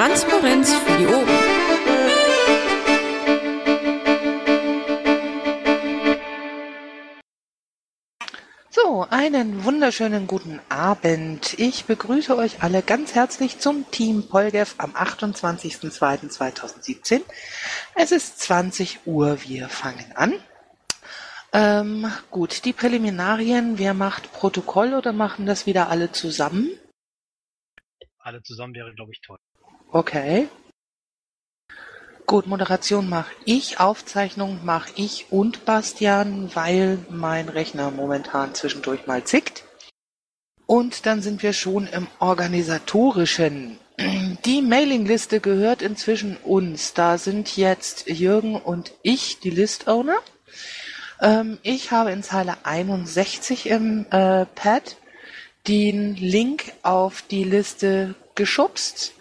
Transparenz für die Ohren. So, einen wunderschönen guten Abend. Ich begrüße euch alle ganz herzlich zum Team Polgev am 28.02.2017. Es ist 20 Uhr, wir fangen an. Ähm, gut, die Präliminarien, wer macht Protokoll oder machen das wieder alle zusammen? Alle zusammen wäre, glaube ich, toll. Okay. Gut, Moderation mache ich, Aufzeichnung mache ich und Bastian, weil mein Rechner momentan zwischendurch mal zickt. Und dann sind wir schon im organisatorischen. Die Mailingliste gehört inzwischen uns. Da sind jetzt Jürgen und ich die List-Owner. Ähm, ich habe in Zeile 61 im äh, Pad den Link auf die Liste geschubst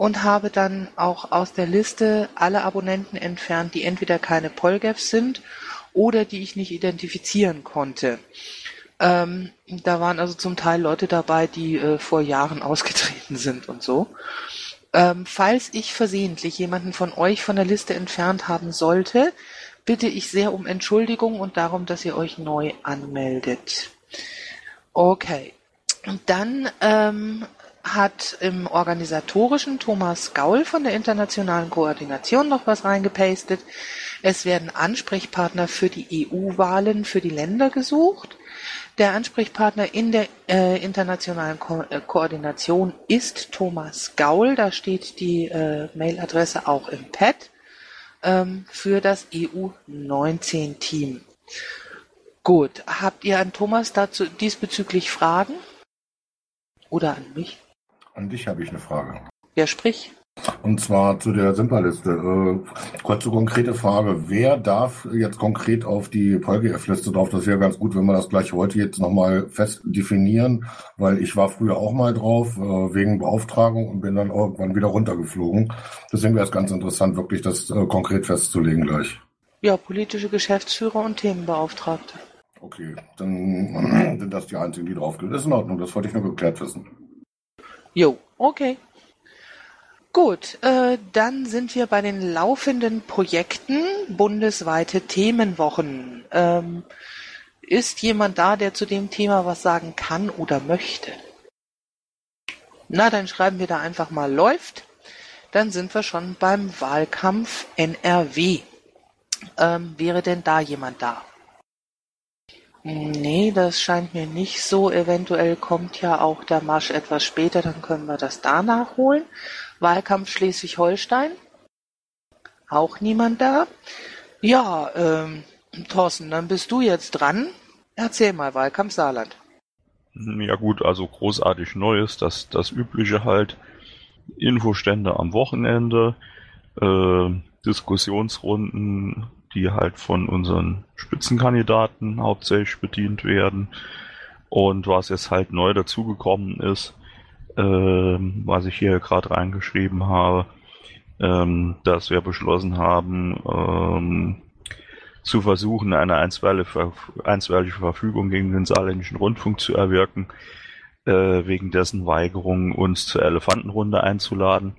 und habe dann auch aus der Liste alle Abonnenten entfernt, die entweder keine Polgefs sind oder die ich nicht identifizieren konnte. Ähm, da waren also zum Teil Leute dabei, die äh, vor Jahren ausgetreten sind und so. Ähm, falls ich versehentlich jemanden von euch von der Liste entfernt haben sollte, bitte ich sehr um Entschuldigung und darum, dass ihr euch neu anmeldet. Okay. Und dann ähm, hat im organisatorischen Thomas Gaul von der internationalen Koordination noch was reingepastet. Es werden Ansprechpartner für die EU-Wahlen für die Länder gesucht. Der Ansprechpartner in der äh, internationalen Ko äh, Koordination ist Thomas Gaul. Da steht die äh, Mailadresse auch im Pad ähm, für das EU-19-Team. Gut, habt ihr an Thomas dazu diesbezüglich Fragen? Oder an mich? An dich habe ich eine Frage. Wer spricht? Und zwar zu der Simperliste. Äh, kurze konkrete Frage. Wer darf jetzt konkret auf die PolGF-Liste drauf? Das wäre ganz gut, wenn wir das gleich heute jetzt nochmal fest definieren, weil ich war früher auch mal drauf, äh, wegen Beauftragung und bin dann irgendwann wieder runtergeflogen. Deswegen wäre es ganz interessant, wirklich das äh, konkret festzulegen gleich. Ja, politische Geschäftsführer und Themenbeauftragte. Okay, dann sind das die einzigen, die drauf gehen. Das ist in Ordnung, das wollte ich nur geklärt wissen. Jo, okay. Gut, äh, dann sind wir bei den laufenden Projekten bundesweite Themenwochen. Ähm, ist jemand da, der zu dem Thema was sagen kann oder möchte? Na, dann schreiben wir da einfach mal läuft. Dann sind wir schon beim Wahlkampf NRW. Ähm, wäre denn da jemand da? Nee, das scheint mir nicht so. Eventuell kommt ja auch der Marsch etwas später, dann können wir das da nachholen. Wahlkampf Schleswig-Holstein? Auch niemand da? Ja, ähm, Thorsten, dann bist du jetzt dran. Erzähl mal, Wahlkampf Saarland. Ja gut, also großartig Neues, das, das übliche halt. Infostände am Wochenende, äh, Diskussionsrunden, die halt von unseren Spitzenkandidaten hauptsächlich bedient werden. Und was jetzt halt neu dazugekommen ist, ähm, was ich hier gerade reingeschrieben habe, ähm, dass wir beschlossen haben, ähm, zu versuchen, eine einstweilige, einstweilige Verfügung gegen den saarländischen Rundfunk zu erwirken, äh, wegen dessen Weigerung, uns zur Elefantenrunde einzuladen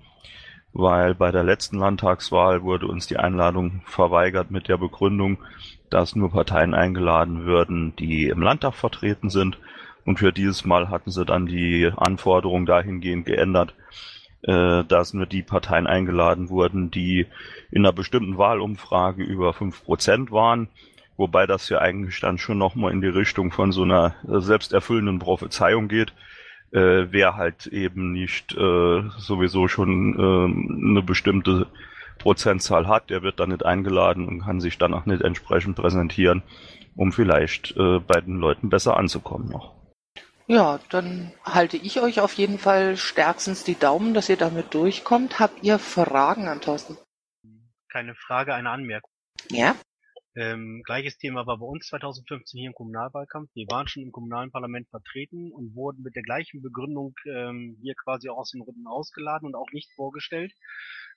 weil bei der letzten Landtagswahl wurde uns die Einladung verweigert mit der Begründung, dass nur Parteien eingeladen würden, die im Landtag vertreten sind. Und für dieses Mal hatten sie dann die Anforderung dahingehend geändert, äh, dass nur die Parteien eingeladen wurden, die in einer bestimmten Wahlumfrage über fünf Prozent waren. Wobei das ja eigentlich dann schon nochmal in die Richtung von so einer selbsterfüllenden Prophezeiung geht äh, wer halt eben nicht äh, sowieso schon äh, eine bestimmte Prozentzahl hat, der wird dann nicht eingeladen und kann sich dann auch nicht entsprechend präsentieren, um vielleicht äh, bei den Leuten besser anzukommen noch. Ja, dann halte ich euch auf jeden Fall stärkstens die Daumen, dass ihr damit durchkommt. Habt ihr Fragen an Thorsten? Keine Frage, eine Anmerkung. Ja? Ähm, gleiches Thema war bei uns 2015 hier im Kommunalwahlkampf. Wir waren schon im kommunalen Parlament vertreten und wurden mit der gleichen Begründung ähm, hier quasi auch aus den Runden ausgeladen und auch nicht vorgestellt.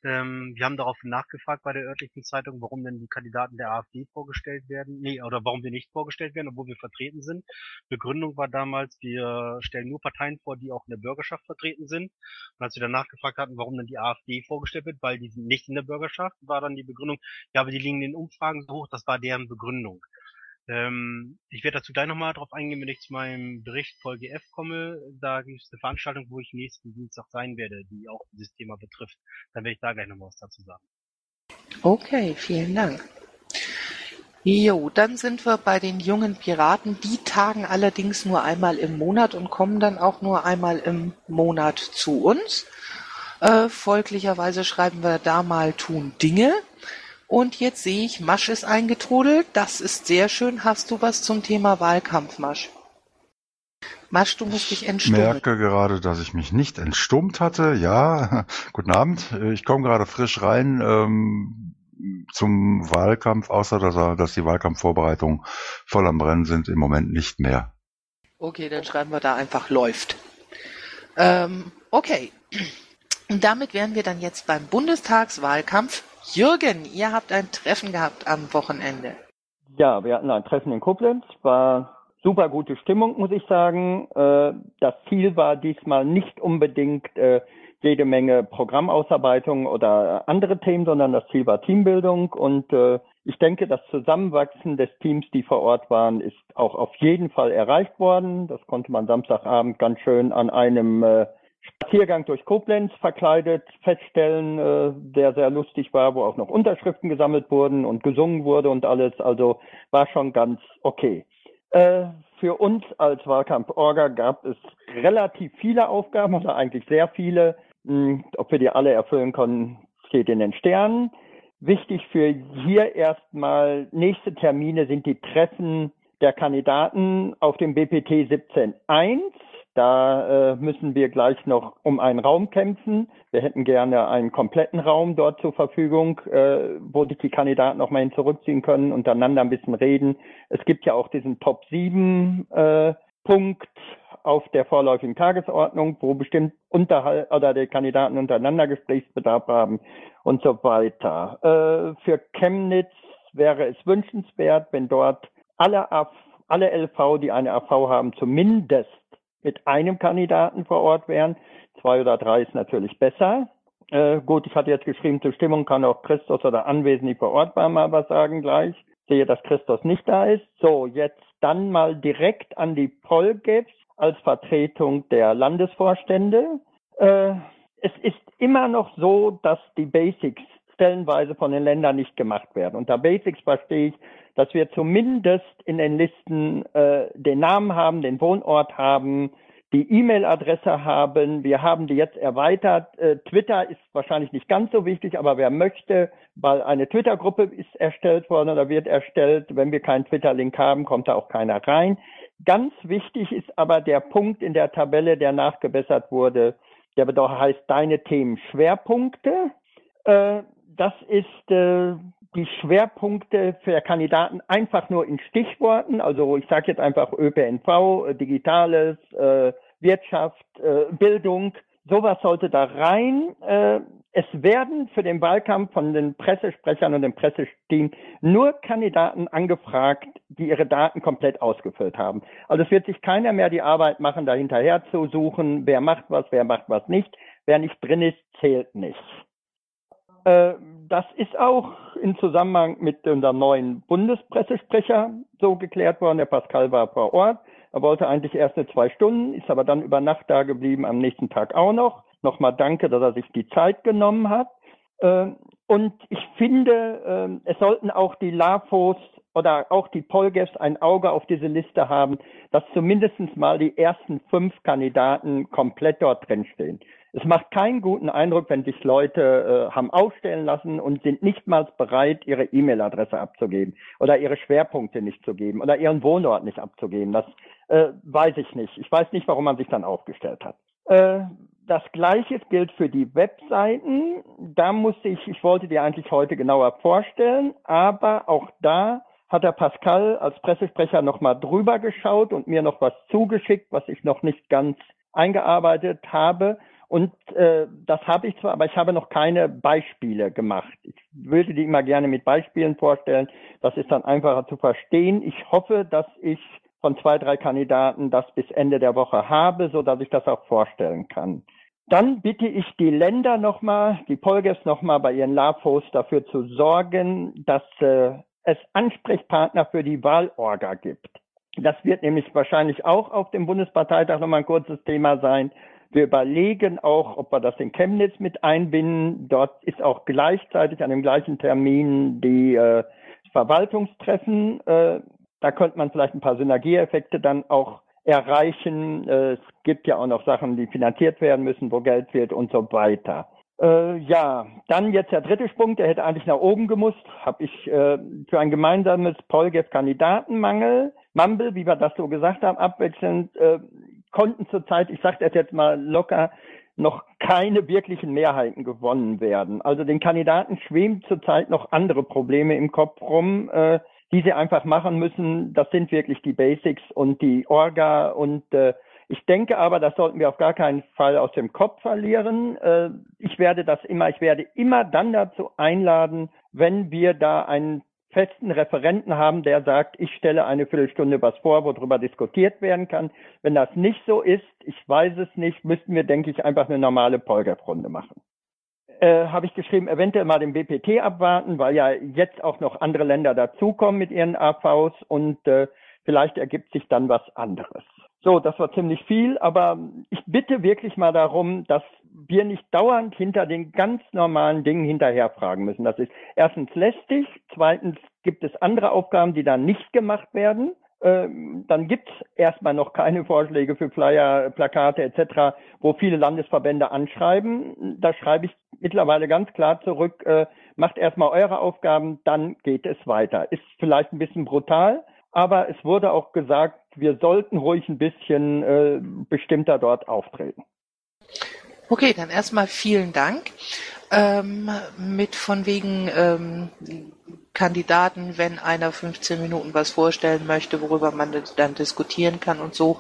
Ähm, wir haben darauf nachgefragt bei der örtlichen Zeitung, warum denn die Kandidaten der AfD vorgestellt werden, nee, oder warum wir nicht vorgestellt werden, obwohl wir vertreten sind. Begründung war damals, wir stellen nur Parteien vor, die auch in der Bürgerschaft vertreten sind. Und als wir dann nachgefragt hatten, warum denn die AfD vorgestellt wird, weil die sind nicht in der Bürgerschaft, war dann die Begründung, ja, aber die liegen in den Umfragen so hoch, das war deren Begründung. Ähm, ich werde dazu gleich nochmal drauf eingehen, wenn ich zu meinem Bericht Folge F komme. Da gibt es eine Veranstaltung, wo ich nächsten Dienstag sein werde, die auch dieses Thema betrifft. Dann werde ich da gleich nochmal was dazu sagen. Okay, vielen Dank. Jo, dann sind wir bei den jungen Piraten. Die tagen allerdings nur einmal im Monat und kommen dann auch nur einmal im Monat zu uns. Äh, folglicherweise schreiben wir da mal tun Dinge. Und jetzt sehe ich, Masch ist eingetrudelt. Das ist sehr schön. Hast du was zum Thema Wahlkampf, Masch? Masch, du musst dich entstummen. Ich merke gerade, dass ich mich nicht entstummt hatte. Ja, guten Abend. Ich komme gerade frisch rein ähm, zum Wahlkampf, außer dass, er, dass die Wahlkampfvorbereitungen voll am Brennen sind, im Moment nicht mehr. Okay, dann schreiben wir da einfach läuft. Ähm, okay. Und damit wären wir dann jetzt beim Bundestagswahlkampf Jürgen, ihr habt ein Treffen gehabt am Wochenende. Ja, wir hatten ein Treffen in Koblenz, war super gute Stimmung, muss ich sagen. Äh, das Ziel war diesmal nicht unbedingt äh, jede Menge Programmausarbeitung oder andere Themen, sondern das Ziel war Teambildung und äh, ich denke, das Zusammenwachsen des Teams, die vor Ort waren, ist auch auf jeden Fall erreicht worden. Das konnte man Samstagabend ganz schön an einem Spaziergang durch Koblenz verkleidet feststellen, äh, der sehr lustig war, wo auch noch Unterschriften gesammelt wurden und gesungen wurde und alles. Also war schon ganz okay. Äh, für uns als Wahlkampf-Orga gab es relativ viele Aufgaben oder eigentlich sehr viele. Hm, ob wir die alle erfüllen können, steht in den Sternen. Wichtig für hier erstmal nächste Termine sind die Treffen der Kandidaten auf dem BPT 17.1 da äh, müssen wir gleich noch um einen Raum kämpfen. Wir hätten gerne einen kompletten Raum dort zur Verfügung, äh, wo sich die Kandidaten noch mal hin zurückziehen können, untereinander ein bisschen reden. Es gibt ja auch diesen Top 7 äh, Punkt auf der vorläufigen Tagesordnung, wo bestimmt unterhalb oder die Kandidaten untereinander Gesprächsbedarf haben und so weiter. Äh, für Chemnitz wäre es wünschenswert, wenn dort alle, AV, alle LV, die eine AV haben, zumindest mit einem Kandidaten vor Ort wären. Zwei oder drei ist natürlich besser. Äh, gut, ich hatte jetzt geschrieben, zur Stimmung kann auch Christus oder Anwesend, die vor Ort waren, mal was sagen gleich. Sehe, dass Christus nicht da ist. So, jetzt dann mal direkt an die Polgeps als Vertretung der Landesvorstände. Äh, es ist immer noch so, dass die Basics stellenweise von den Ländern nicht gemacht werden. Unter Basics verstehe ich, dass wir zumindest in den Listen äh, den Namen haben, den Wohnort haben, die E-Mail-Adresse haben. Wir haben die jetzt erweitert. Äh, Twitter ist wahrscheinlich nicht ganz so wichtig, aber wer möchte, weil eine Twitter-Gruppe ist erstellt worden oder wird erstellt. Wenn wir keinen Twitter-Link haben, kommt da auch keiner rein. Ganz wichtig ist aber der Punkt in der Tabelle, der nachgebessert wurde. Der heißt deine Themen Schwerpunkte. Äh, das ist äh, die Schwerpunkte für Kandidaten einfach nur in Stichworten, also ich sage jetzt einfach ÖPNV, äh, Digitales, äh, Wirtschaft, äh, Bildung, sowas sollte da rein. Äh, es werden für den Wahlkampf von den Pressesprechern und dem Pressesteam nur Kandidaten angefragt, die ihre Daten komplett ausgefüllt haben. Also es wird sich keiner mehr die Arbeit machen, da hinterher zu suchen, wer macht was, wer macht was nicht. Wer nicht drin ist, zählt nicht. Äh, das ist auch im Zusammenhang mit unserem neuen Bundespressesprecher so geklärt worden. Der Pascal war vor Ort. Er wollte eigentlich erst eine zwei Stunden, ist aber dann über Nacht da geblieben, am nächsten Tag auch noch. Nochmal danke, dass er sich die Zeit genommen hat. Äh, und ich finde, äh, es sollten auch die LAFOs oder auch die Polgefs ein Auge auf diese Liste haben, dass zumindest mal die ersten fünf Kandidaten komplett dort drinstehen. Es macht keinen guten Eindruck, wenn sich Leute äh, haben aufstellen lassen und sind nicht mal bereit, ihre E-Mail-Adresse abzugeben oder ihre Schwerpunkte nicht zu geben oder ihren Wohnort nicht abzugeben. Das äh, weiß ich nicht. Ich weiß nicht, warum man sich dann aufgestellt hat. Äh, das Gleiche gilt für die Webseiten. Da muss ich, ich wollte die eigentlich heute genauer vorstellen, aber auch da hat der Pascal als Pressesprecher nochmal drüber geschaut und mir noch was zugeschickt, was ich noch nicht ganz eingearbeitet habe. Und äh, das habe ich zwar, aber ich habe noch keine Beispiele gemacht. Ich würde die immer gerne mit Beispielen vorstellen. Das ist dann einfacher zu verstehen. Ich hoffe, dass ich von zwei, drei Kandidaten das bis Ende der Woche habe, so dass ich das auch vorstellen kann. Dann bitte ich die Länder nochmal, die Polges nochmal bei ihren LAFOs dafür zu sorgen, dass äh, es Ansprechpartner für die Wahlorga gibt. Das wird nämlich wahrscheinlich auch auf dem Bundesparteitag nochmal ein kurzes Thema sein. Wir überlegen auch, ob wir das in Chemnitz mit einbinden. Dort ist auch gleichzeitig an dem gleichen Termin die äh, Verwaltungstreffen. Äh, da könnte man vielleicht ein paar Synergieeffekte dann auch erreichen. Äh, es gibt ja auch noch Sachen, die finanziert werden müssen, wo Geld wird und so weiter. Äh, ja, dann jetzt der dritte Sprung, der hätte eigentlich nach oben gemusst, habe ich äh, für ein gemeinsames Polgef-Kandidatenmangel, Mumble, wie wir das so gesagt haben, abwechselnd, äh, konnten zurzeit, ich sage das jetzt mal locker, noch keine wirklichen Mehrheiten gewonnen werden. Also den Kandidaten schwemmt zurzeit noch andere Probleme im Kopf rum, äh, die sie einfach machen müssen. Das sind wirklich die Basics und die Orga und äh, ich denke aber, das sollten wir auf gar keinen Fall aus dem Kopf verlieren. Äh, ich werde das immer, ich werde immer dann dazu einladen, wenn wir da einen festen Referenten haben, der sagt, ich stelle eine Viertelstunde was vor, worüber diskutiert werden kann. Wenn das nicht so ist, ich weiß es nicht, müssten wir, denke ich, einfach eine normale Polgap-Runde machen. Äh, Habe ich geschrieben, eventuell mal den BPT abwarten, weil ja jetzt auch noch andere Länder dazukommen mit ihren AVs und äh, vielleicht ergibt sich dann was anderes. So, das war ziemlich viel, aber ich bitte wirklich mal darum, dass wir nicht dauernd hinter den ganz normalen Dingen hinterherfragen müssen. Das ist erstens lästig, zweitens gibt es andere Aufgaben, die dann nicht gemacht werden. Ähm, dann gibt es erstmal noch keine Vorschläge für Flyer, Plakate etc., wo viele Landesverbände anschreiben. Da schreibe ich mittlerweile ganz klar zurück, äh, macht erstmal eure Aufgaben, dann geht es weiter. Ist vielleicht ein bisschen brutal, aber es wurde auch gesagt, wir sollten ruhig ein bisschen äh, bestimmter dort auftreten. Okay, dann erstmal vielen Dank. Ähm, mit von wegen ähm, Kandidaten, wenn einer 15 Minuten was vorstellen möchte, worüber man dann diskutieren kann und so.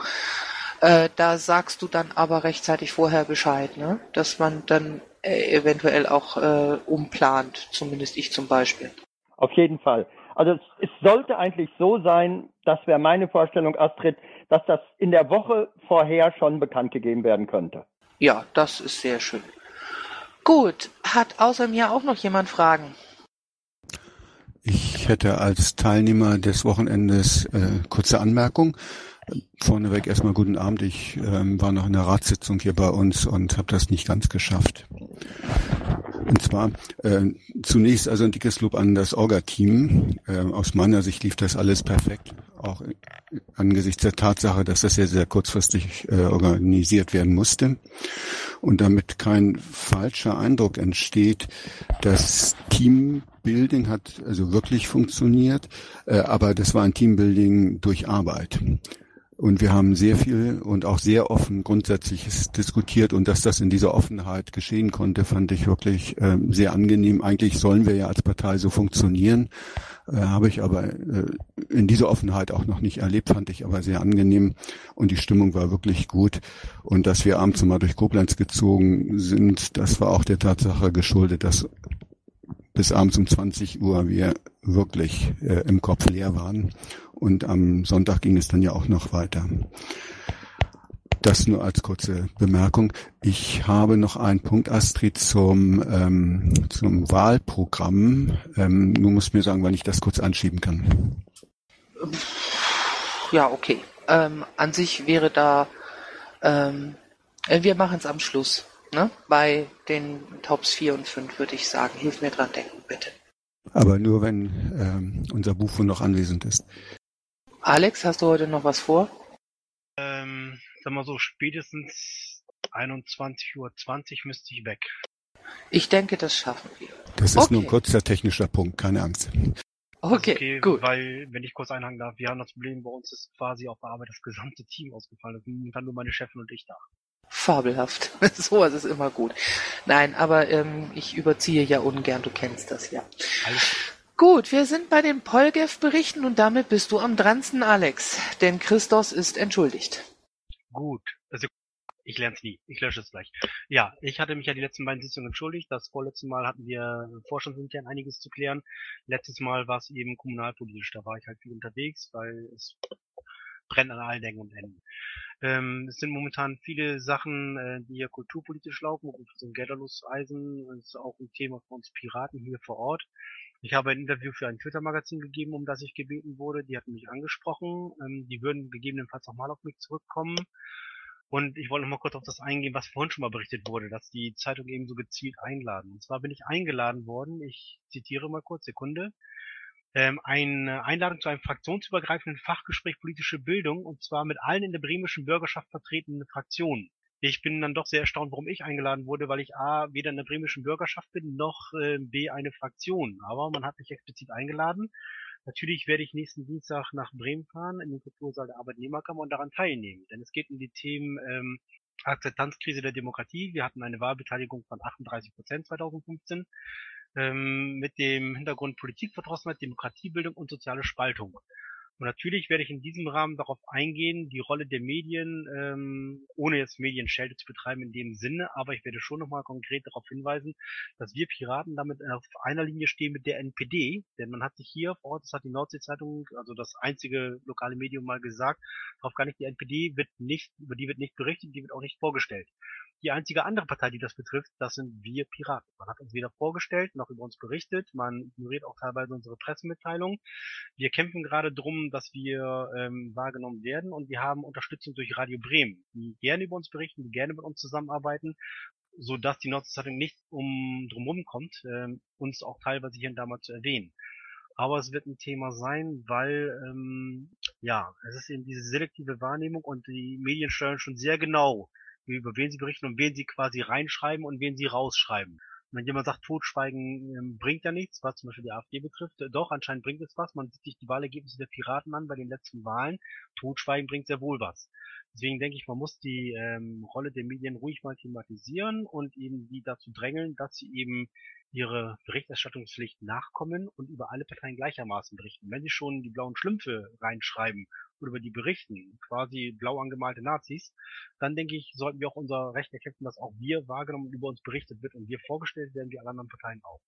Äh, da sagst du dann aber rechtzeitig vorher Bescheid, ne? dass man dann äh, eventuell auch äh, umplant, zumindest ich zum Beispiel. Auf jeden Fall. Also es, es sollte eigentlich so sein, das wäre meine Vorstellung, Astrid, dass das in der Woche vorher schon bekannt gegeben werden könnte. Ja, das ist sehr schön. Gut, hat außer mir auch noch jemand Fragen? Ich hätte als Teilnehmer des Wochenendes äh, kurze Anmerkung. Vorneweg erstmal guten Abend. Ich ähm, war noch in der Ratssitzung hier bei uns und habe das nicht ganz geschafft. Und zwar äh, zunächst also ein dickes Lob an das Orga-Team. Äh, aus meiner Sicht lief das alles perfekt, auch angesichts der Tatsache, dass das sehr, sehr kurzfristig äh, organisiert werden musste. Und damit kein falscher Eindruck entsteht, das Teambuilding hat also wirklich funktioniert, äh, aber das war ein Teambuilding durch Arbeit. Und wir haben sehr viel und auch sehr offen Grundsätzliches diskutiert und dass das in dieser Offenheit geschehen konnte, fand ich wirklich äh, sehr angenehm. Eigentlich sollen wir ja als Partei so funktionieren, äh, habe ich aber äh, in dieser Offenheit auch noch nicht erlebt, fand ich aber sehr angenehm und die Stimmung war wirklich gut. Und dass wir abends mal durch Koblenz gezogen sind, das war auch der Tatsache geschuldet, dass bis abends um 20 Uhr wir wirklich äh, im Kopf leer waren. Und am Sonntag ging es dann ja auch noch weiter. Das nur als kurze Bemerkung. Ich habe noch einen Punkt, Astrid, zum, ähm, zum Wahlprogramm. Ähm, du musst mir sagen, wann ich das kurz anschieben kann. Ja, okay. Ähm, an sich wäre da, ähm, äh, wir machen es am Schluss. Ne? Bei den Tops 4 und 5 würde ich sagen. Hilf mir dran denken, bitte. Aber nur, wenn ähm, unser Buchfund noch anwesend ist. Alex, hast du heute noch was vor? Ähm, sag mal so, spätestens 21.20 Uhr müsste ich weg. Ich denke, das schaffen wir. Das ist okay. nur ein kurzer technischer Punkt, keine Angst. Okay, okay, gut. Weil, wenn ich kurz einhaken darf, wir haben das Problem, bei uns ist quasi auf der Arbeit das gesamte Team ausgefallen. Es sind dann nur meine Chefin und ich da. Fabelhaft. Sowas ist immer gut. Nein, aber ähm, ich überziehe ja ungern, du kennst das ja. Alles. Gut, wir sind bei den Polgev-Berichten und damit bist du am dransten, Alex. Denn Christos ist entschuldigt. Gut. Also Ich lerne es nie. Ich lösche es gleich. Ja, ich hatte mich ja die letzten beiden Sitzungen entschuldigt. Das vorletzte Mal hatten wir vorstandsintern einiges zu klären. Letztes Mal war es eben kommunalpolitisch. Da war ich halt viel unterwegs, weil es brennt an allen Ecken und Enden. Ähm, es sind momentan viele Sachen, äh, die hier kulturpolitisch laufen. Und so ein Gelderlos-Eisen ist auch ein Thema für uns Piraten hier vor Ort. Ich habe ein Interview für ein Twitter-Magazin gegeben, um das ich gebeten wurde. Die hatten mich angesprochen. Ähm, die würden gegebenenfalls nochmal auf mich zurückkommen. Und ich wollte noch mal kurz auf das eingehen, was vorhin schon mal berichtet wurde, dass die Zeitung eben so gezielt einladen. Und zwar bin ich eingeladen worden, ich zitiere mal kurz, Sekunde, ähm, eine Einladung zu einem fraktionsübergreifenden Fachgespräch politische Bildung, und zwar mit allen in der bremischen Bürgerschaft vertretenen Fraktionen. Ich bin dann doch sehr erstaunt, warum ich eingeladen wurde, weil ich A, weder in der bremischen Bürgerschaft bin, noch äh, B, eine Fraktion. Aber man hat mich explizit eingeladen Natürlich werde ich nächsten Dienstag nach Bremen fahren, in den Kultursaal der Arbeitnehmerkammer und daran teilnehmen. Denn es geht um die Themen ähm, Akzeptanzkrise der Demokratie. Wir hatten eine Wahlbeteiligung von 38 Prozent 2015 ähm, mit dem Hintergrund Politikverdrossenheit, Demokratiebildung und soziale Spaltung. Und natürlich werde ich in diesem Rahmen darauf eingehen, die Rolle der Medien, ähm, ohne jetzt Medienschelte zu betreiben in dem Sinne, aber ich werde schon nochmal konkret darauf hinweisen, dass wir Piraten damit auf einer Linie stehen mit der NPD, denn man hat sich hier vor Ort, das hat die Nordsee-Zeitung, also das einzige lokale Medium mal gesagt, darauf gar nicht, die NPD wird nicht, über die wird nicht berichtet, die wird auch nicht vorgestellt. Die einzige andere Partei, die das betrifft, das sind wir Piraten. Man hat uns weder vorgestellt noch über uns berichtet. Man ignoriert auch teilweise unsere Pressemitteilungen. Wir kämpfen gerade drum, dass wir ähm, wahrgenommen werden und wir haben Unterstützung durch Radio Bremen, die gerne über uns berichten, die gerne mit uns zusammenarbeiten, so dass die Nordzeitung nicht um drumherum kommt, ähm, uns auch teilweise hier und da mal zu erwähnen. Aber es wird ein Thema sein, weil ähm, ja, es ist eben diese selektive Wahrnehmung und die Medien steuern schon sehr genau über wen sie berichten und wen sie quasi reinschreiben und wen sie rausschreiben. Und wenn jemand sagt, Totschweigen ähm, bringt ja nichts, was zum Beispiel die AfD betrifft, äh, doch, anscheinend bringt es was. Man sieht sich die Wahlergebnisse der Piraten an bei den letzten Wahlen. Totschweigen bringt sehr wohl was. Deswegen denke ich, man muss die ähm, Rolle der Medien ruhig mal thematisieren und eben die dazu drängeln, dass sie eben ihre Berichterstattungspflicht nachkommen und über alle Parteien gleichermaßen berichten. Wenn sie schon die blauen Schlümpfe reinschreiben oder über die berichten, quasi blau angemalte Nazis, dann denke ich, sollten wir auch unser Recht erkämpfen, dass auch wir wahrgenommen und über uns berichtet wird und wir vorgestellt werden, wie alle anderen Parteien auch.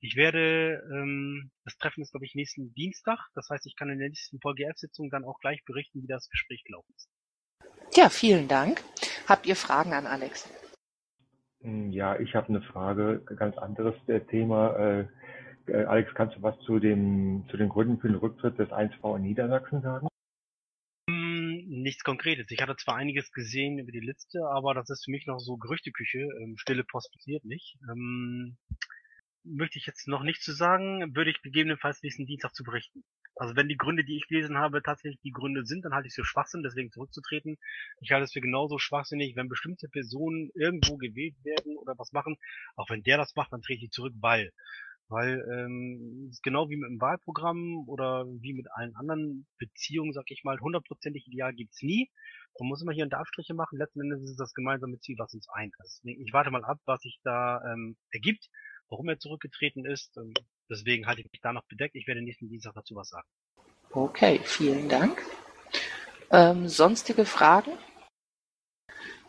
Ich werde, ähm, das Treffen ist, glaube ich, nächsten Dienstag. Das heißt, ich kann in der nächsten VGF-Sitzung dann auch gleich berichten, wie das Gespräch gelaufen ist. Ja, vielen Dank. Habt ihr Fragen an Alex? Hm, ja, ich habe eine Frage, ganz anderes äh, Thema. Äh, äh, Alex, kannst du was zu, dem, zu den Gründen für den Rücktritt des 1V in Niedersachsen sagen? nichts Konkretes. Ich hatte zwar einiges gesehen über die Liste, aber das ist für mich noch so Gerüchteküche. Ähm, stille Post passiert nicht. Ähm, möchte ich jetzt noch nicht zu sagen, würde ich gegebenenfalls nächsten Dienstag zu berichten. Also wenn die Gründe, die ich gelesen habe, tatsächlich die Gründe sind, dann halte ich es für Schwachsinn, deswegen zurückzutreten. Ich halte es für genauso schwachsinnig, wenn bestimmte Personen irgendwo gewählt werden oder was machen, auch wenn der das macht, dann trete ich zurück, weil weil ähm, genau wie mit dem Wahlprogramm oder wie mit allen anderen Beziehungen, sag ich mal, hundertprozentig ideal gibt's nie. Man muss immer hier und da Abstriche machen. Letzten Endes ist es das gemeinsame Ziel, was uns eint. Deswegen, ich warte mal ab, was sich da ähm, ergibt, warum er zurückgetreten ist. Ähm, deswegen halte ich mich da noch bedeckt. Ich werde nächsten Dienstag dazu was sagen. Okay, vielen Dank. Ähm, sonstige Fragen?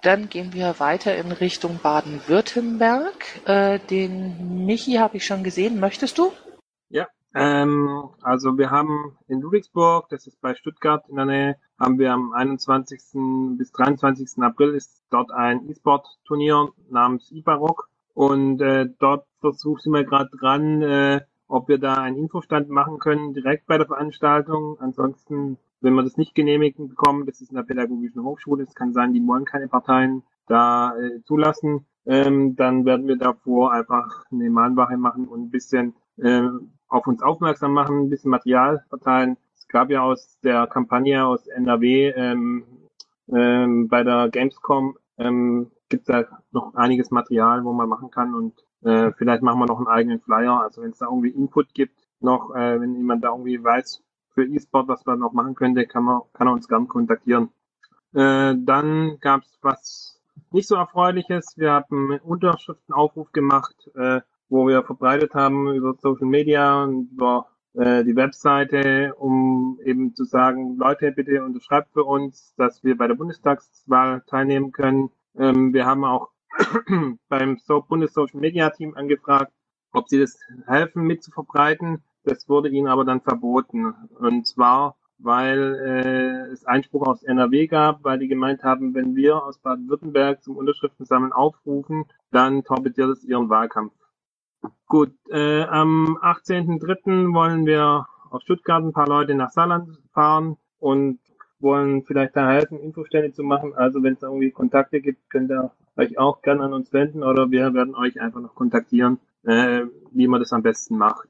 Dann gehen wir weiter in Richtung Baden-Württemberg. Äh, den Michi habe ich schon gesehen. Möchtest du? Ja, ähm, also wir haben in Ludwigsburg, das ist bei Stuttgart in der Nähe, haben wir am 21. bis 23. April ist dort ein E-Sport-Turnier namens Ibarok und äh, dort versuchen wir gerade dran, äh, ob wir da einen Infostand machen können direkt bei der Veranstaltung. Ansonsten wenn wir das nicht genehmigt bekommen, das ist in der Pädagogischen Hochschule, es kann sein, die wollen keine Parteien da äh, zulassen, ähm, dann werden wir davor einfach eine Mahnwache machen und ein bisschen äh, auf uns aufmerksam machen, ein bisschen Material verteilen. Es gab ja aus der Kampagne aus NRW ähm, ähm, bei der Gamescom ähm, gibt es da noch einiges Material, wo man machen kann und äh, vielleicht machen wir noch einen eigenen Flyer. Also wenn es da irgendwie Input gibt, noch, äh, wenn jemand da irgendwie weiß, für E-Sport, was man noch machen könnte, kann, man, kann er uns gern kontaktieren. Äh, dann gab es was nicht so erfreuliches. Wir haben einen Unterschriftenaufruf gemacht, äh, wo wir verbreitet haben über Social Media und über äh, die Webseite, um eben zu sagen, Leute, bitte unterschreibt für uns, dass wir bei der Bundestagswahl teilnehmen können. Ähm, wir haben auch beim so Bundessocial Media Team angefragt, ob sie das helfen mit zu verbreiten. Das wurde ihnen aber dann verboten. Und zwar, weil äh, es Einspruch aus NRW gab, weil die gemeint haben, wenn wir aus Baden-Württemberg zum Unterschriftensammeln aufrufen, dann torpediert es ihren Wahlkampf. Gut, äh, am 18.03. wollen wir auf Stuttgart ein paar Leute nach Saarland fahren und wollen vielleicht da helfen, Infostände zu machen. Also wenn es irgendwie Kontakte gibt, könnt ihr euch auch gerne an uns wenden oder wir werden euch einfach noch kontaktieren, äh, wie man das am besten macht.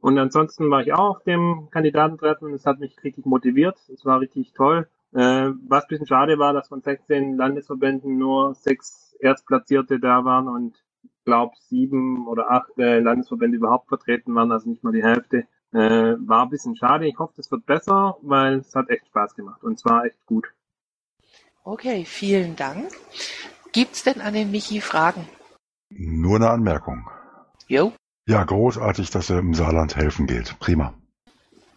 Und ansonsten war ich auch auf dem Kandidatentreffen und es hat mich richtig motiviert. Es war richtig toll. Äh, was ein bisschen schade war, dass von 16 Landesverbänden nur sechs Erstplatzierte da waren und glaube sieben oder acht äh, Landesverbände überhaupt vertreten waren, also nicht mal die Hälfte. Äh, war ein bisschen schade. Ich hoffe, es wird besser, weil es hat echt Spaß gemacht und zwar echt gut. Okay, vielen Dank. Gibt's denn an den Michi Fragen? Nur eine Anmerkung. Jo. Ja, großartig, dass er im Saarland helfen geht. Prima.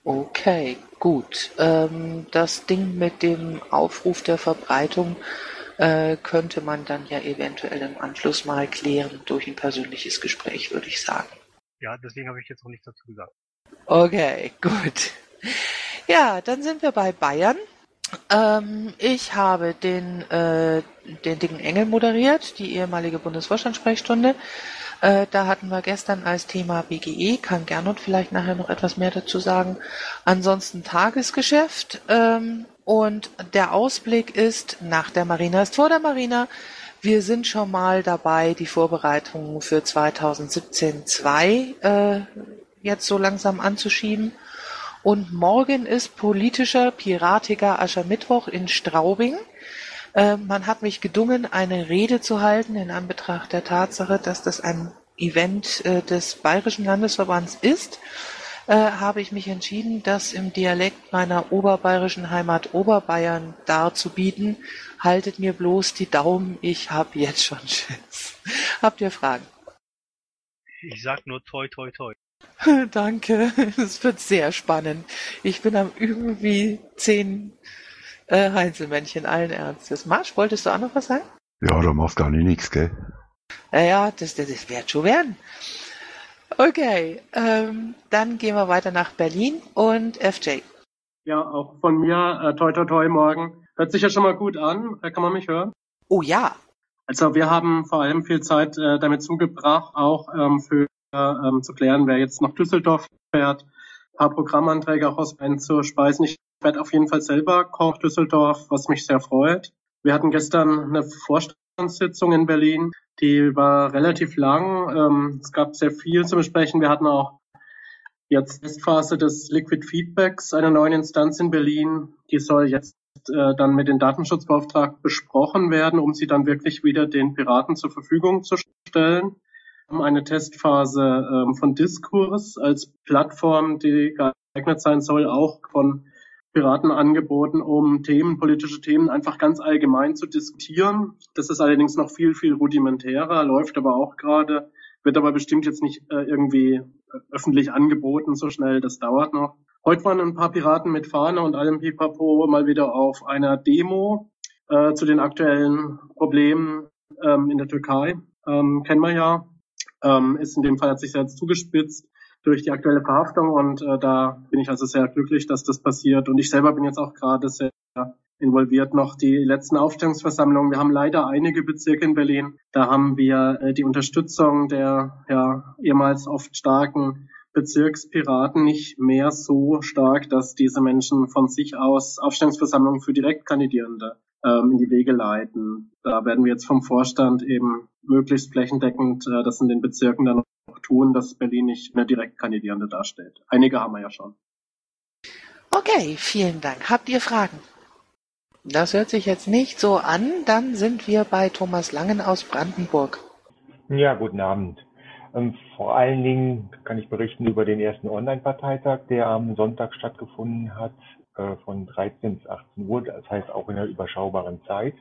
Okay, gut. Ähm, das Ding mit dem Aufruf der Verbreitung äh, könnte man dann ja eventuell im Anschluss mal klären durch ein persönliches Gespräch, würde ich sagen. Ja, deswegen habe ich jetzt noch nichts dazu gesagt. Okay, gut. Ja, dann sind wir bei Bayern. Ähm, ich habe den, äh, den dicken Engel moderiert, die ehemalige Bundesvorstandssprechstunde. Äh, da hatten wir gestern als Thema BGE, kann Gernot vielleicht nachher noch etwas mehr dazu sagen. Ansonsten Tagesgeschäft. Ähm, und der Ausblick ist, nach der Marina ist vor der Marina. Wir sind schon mal dabei, die Vorbereitungen für 2017 2 äh, jetzt so langsam anzuschieben. Und morgen ist politischer, piratiger Aschermittwoch in Straubing. Äh, man hat mich gedungen, eine Rede zu halten in Anbetracht der Tatsache, dass das ein Event äh, des Bayerischen Landesverbands ist. Äh, habe ich mich entschieden, das im Dialekt meiner oberbayerischen Heimat Oberbayern darzubieten. Haltet mir bloß die Daumen, ich habe jetzt schon Schiss. Habt ihr Fragen? Ich sag nur toi toi toi. Danke, es wird sehr spannend. Ich bin am Üben wie zehn äh, Heinzelmännchen, allen Ernstes. Marsch, wolltest du auch noch was sagen? Ja, du machst gar nicht nichts, gell? Naja, das, das, das wird schon werden. Okay, ähm, dann gehen wir weiter nach Berlin und FJ. Ja, auch von mir, äh, toi toi toi morgen. Hört sich ja schon mal gut an. Äh, kann man mich hören? Oh ja. Also wir haben vor allem viel Zeit äh, damit zugebracht, auch ähm, für ähm, zu klären, wer jetzt nach Düsseldorf fährt, ein paar Programmanträge auch aus einzuspeisen. Ich werde auf jeden Fall selber Koch Düsseldorf, was mich sehr freut. Wir hatten gestern eine Vorstandssitzung in Berlin, die war relativ lang. Ähm, es gab sehr viel zu besprechen. Wir hatten auch jetzt Testphase des Liquid Feedbacks, einer neuen Instanz in Berlin. Die soll jetzt äh, dann mit den Datenschutzbeauftragten besprochen werden, um sie dann wirklich wieder den Piraten zur Verfügung zu stellen eine Testphase ähm, von Diskurs als Plattform, die geeignet sein soll, auch von Piraten angeboten, um Themen, politische Themen einfach ganz allgemein zu diskutieren. Das ist allerdings noch viel, viel rudimentärer, läuft aber auch gerade, wird aber bestimmt jetzt nicht äh, irgendwie äh, öffentlich angeboten so schnell, das dauert noch. Heute waren ein paar Piraten mit Fahne und allem Pipapo mal wieder auf einer Demo äh, zu den aktuellen Problemen ähm, in der Türkei. Ähm, kennen wir ja, ähm, ist in dem Fall hat sich jetzt zugespitzt durch die aktuelle Verhaftung und äh, da bin ich also sehr glücklich, dass das passiert und ich selber bin jetzt auch gerade sehr involviert noch die letzten Aufstellungsversammlungen. Wir haben leider einige Bezirke in Berlin. Da haben wir äh, die Unterstützung der ja ehemals oft starken Bezirkspiraten nicht mehr so stark, dass diese Menschen von sich aus Aufstellungsversammlungen für Direktkandidierende ähm, in die Wege leiten. Da werden wir jetzt vom Vorstand eben möglichst flächendeckend äh, das in den Bezirken dann auch tun, dass Berlin nicht mehr Direktkandidierende darstellt. Einige haben wir ja schon. Okay, vielen Dank. Habt ihr Fragen? Das hört sich jetzt nicht so an. Dann sind wir bei Thomas Langen aus Brandenburg. Ja, guten Abend. Ähm, vor allen Dingen kann ich berichten über den ersten Online-Parteitag, der am Sonntag stattgefunden hat, von 13 bis 18 Uhr, das heißt auch in einer überschaubaren Zeit.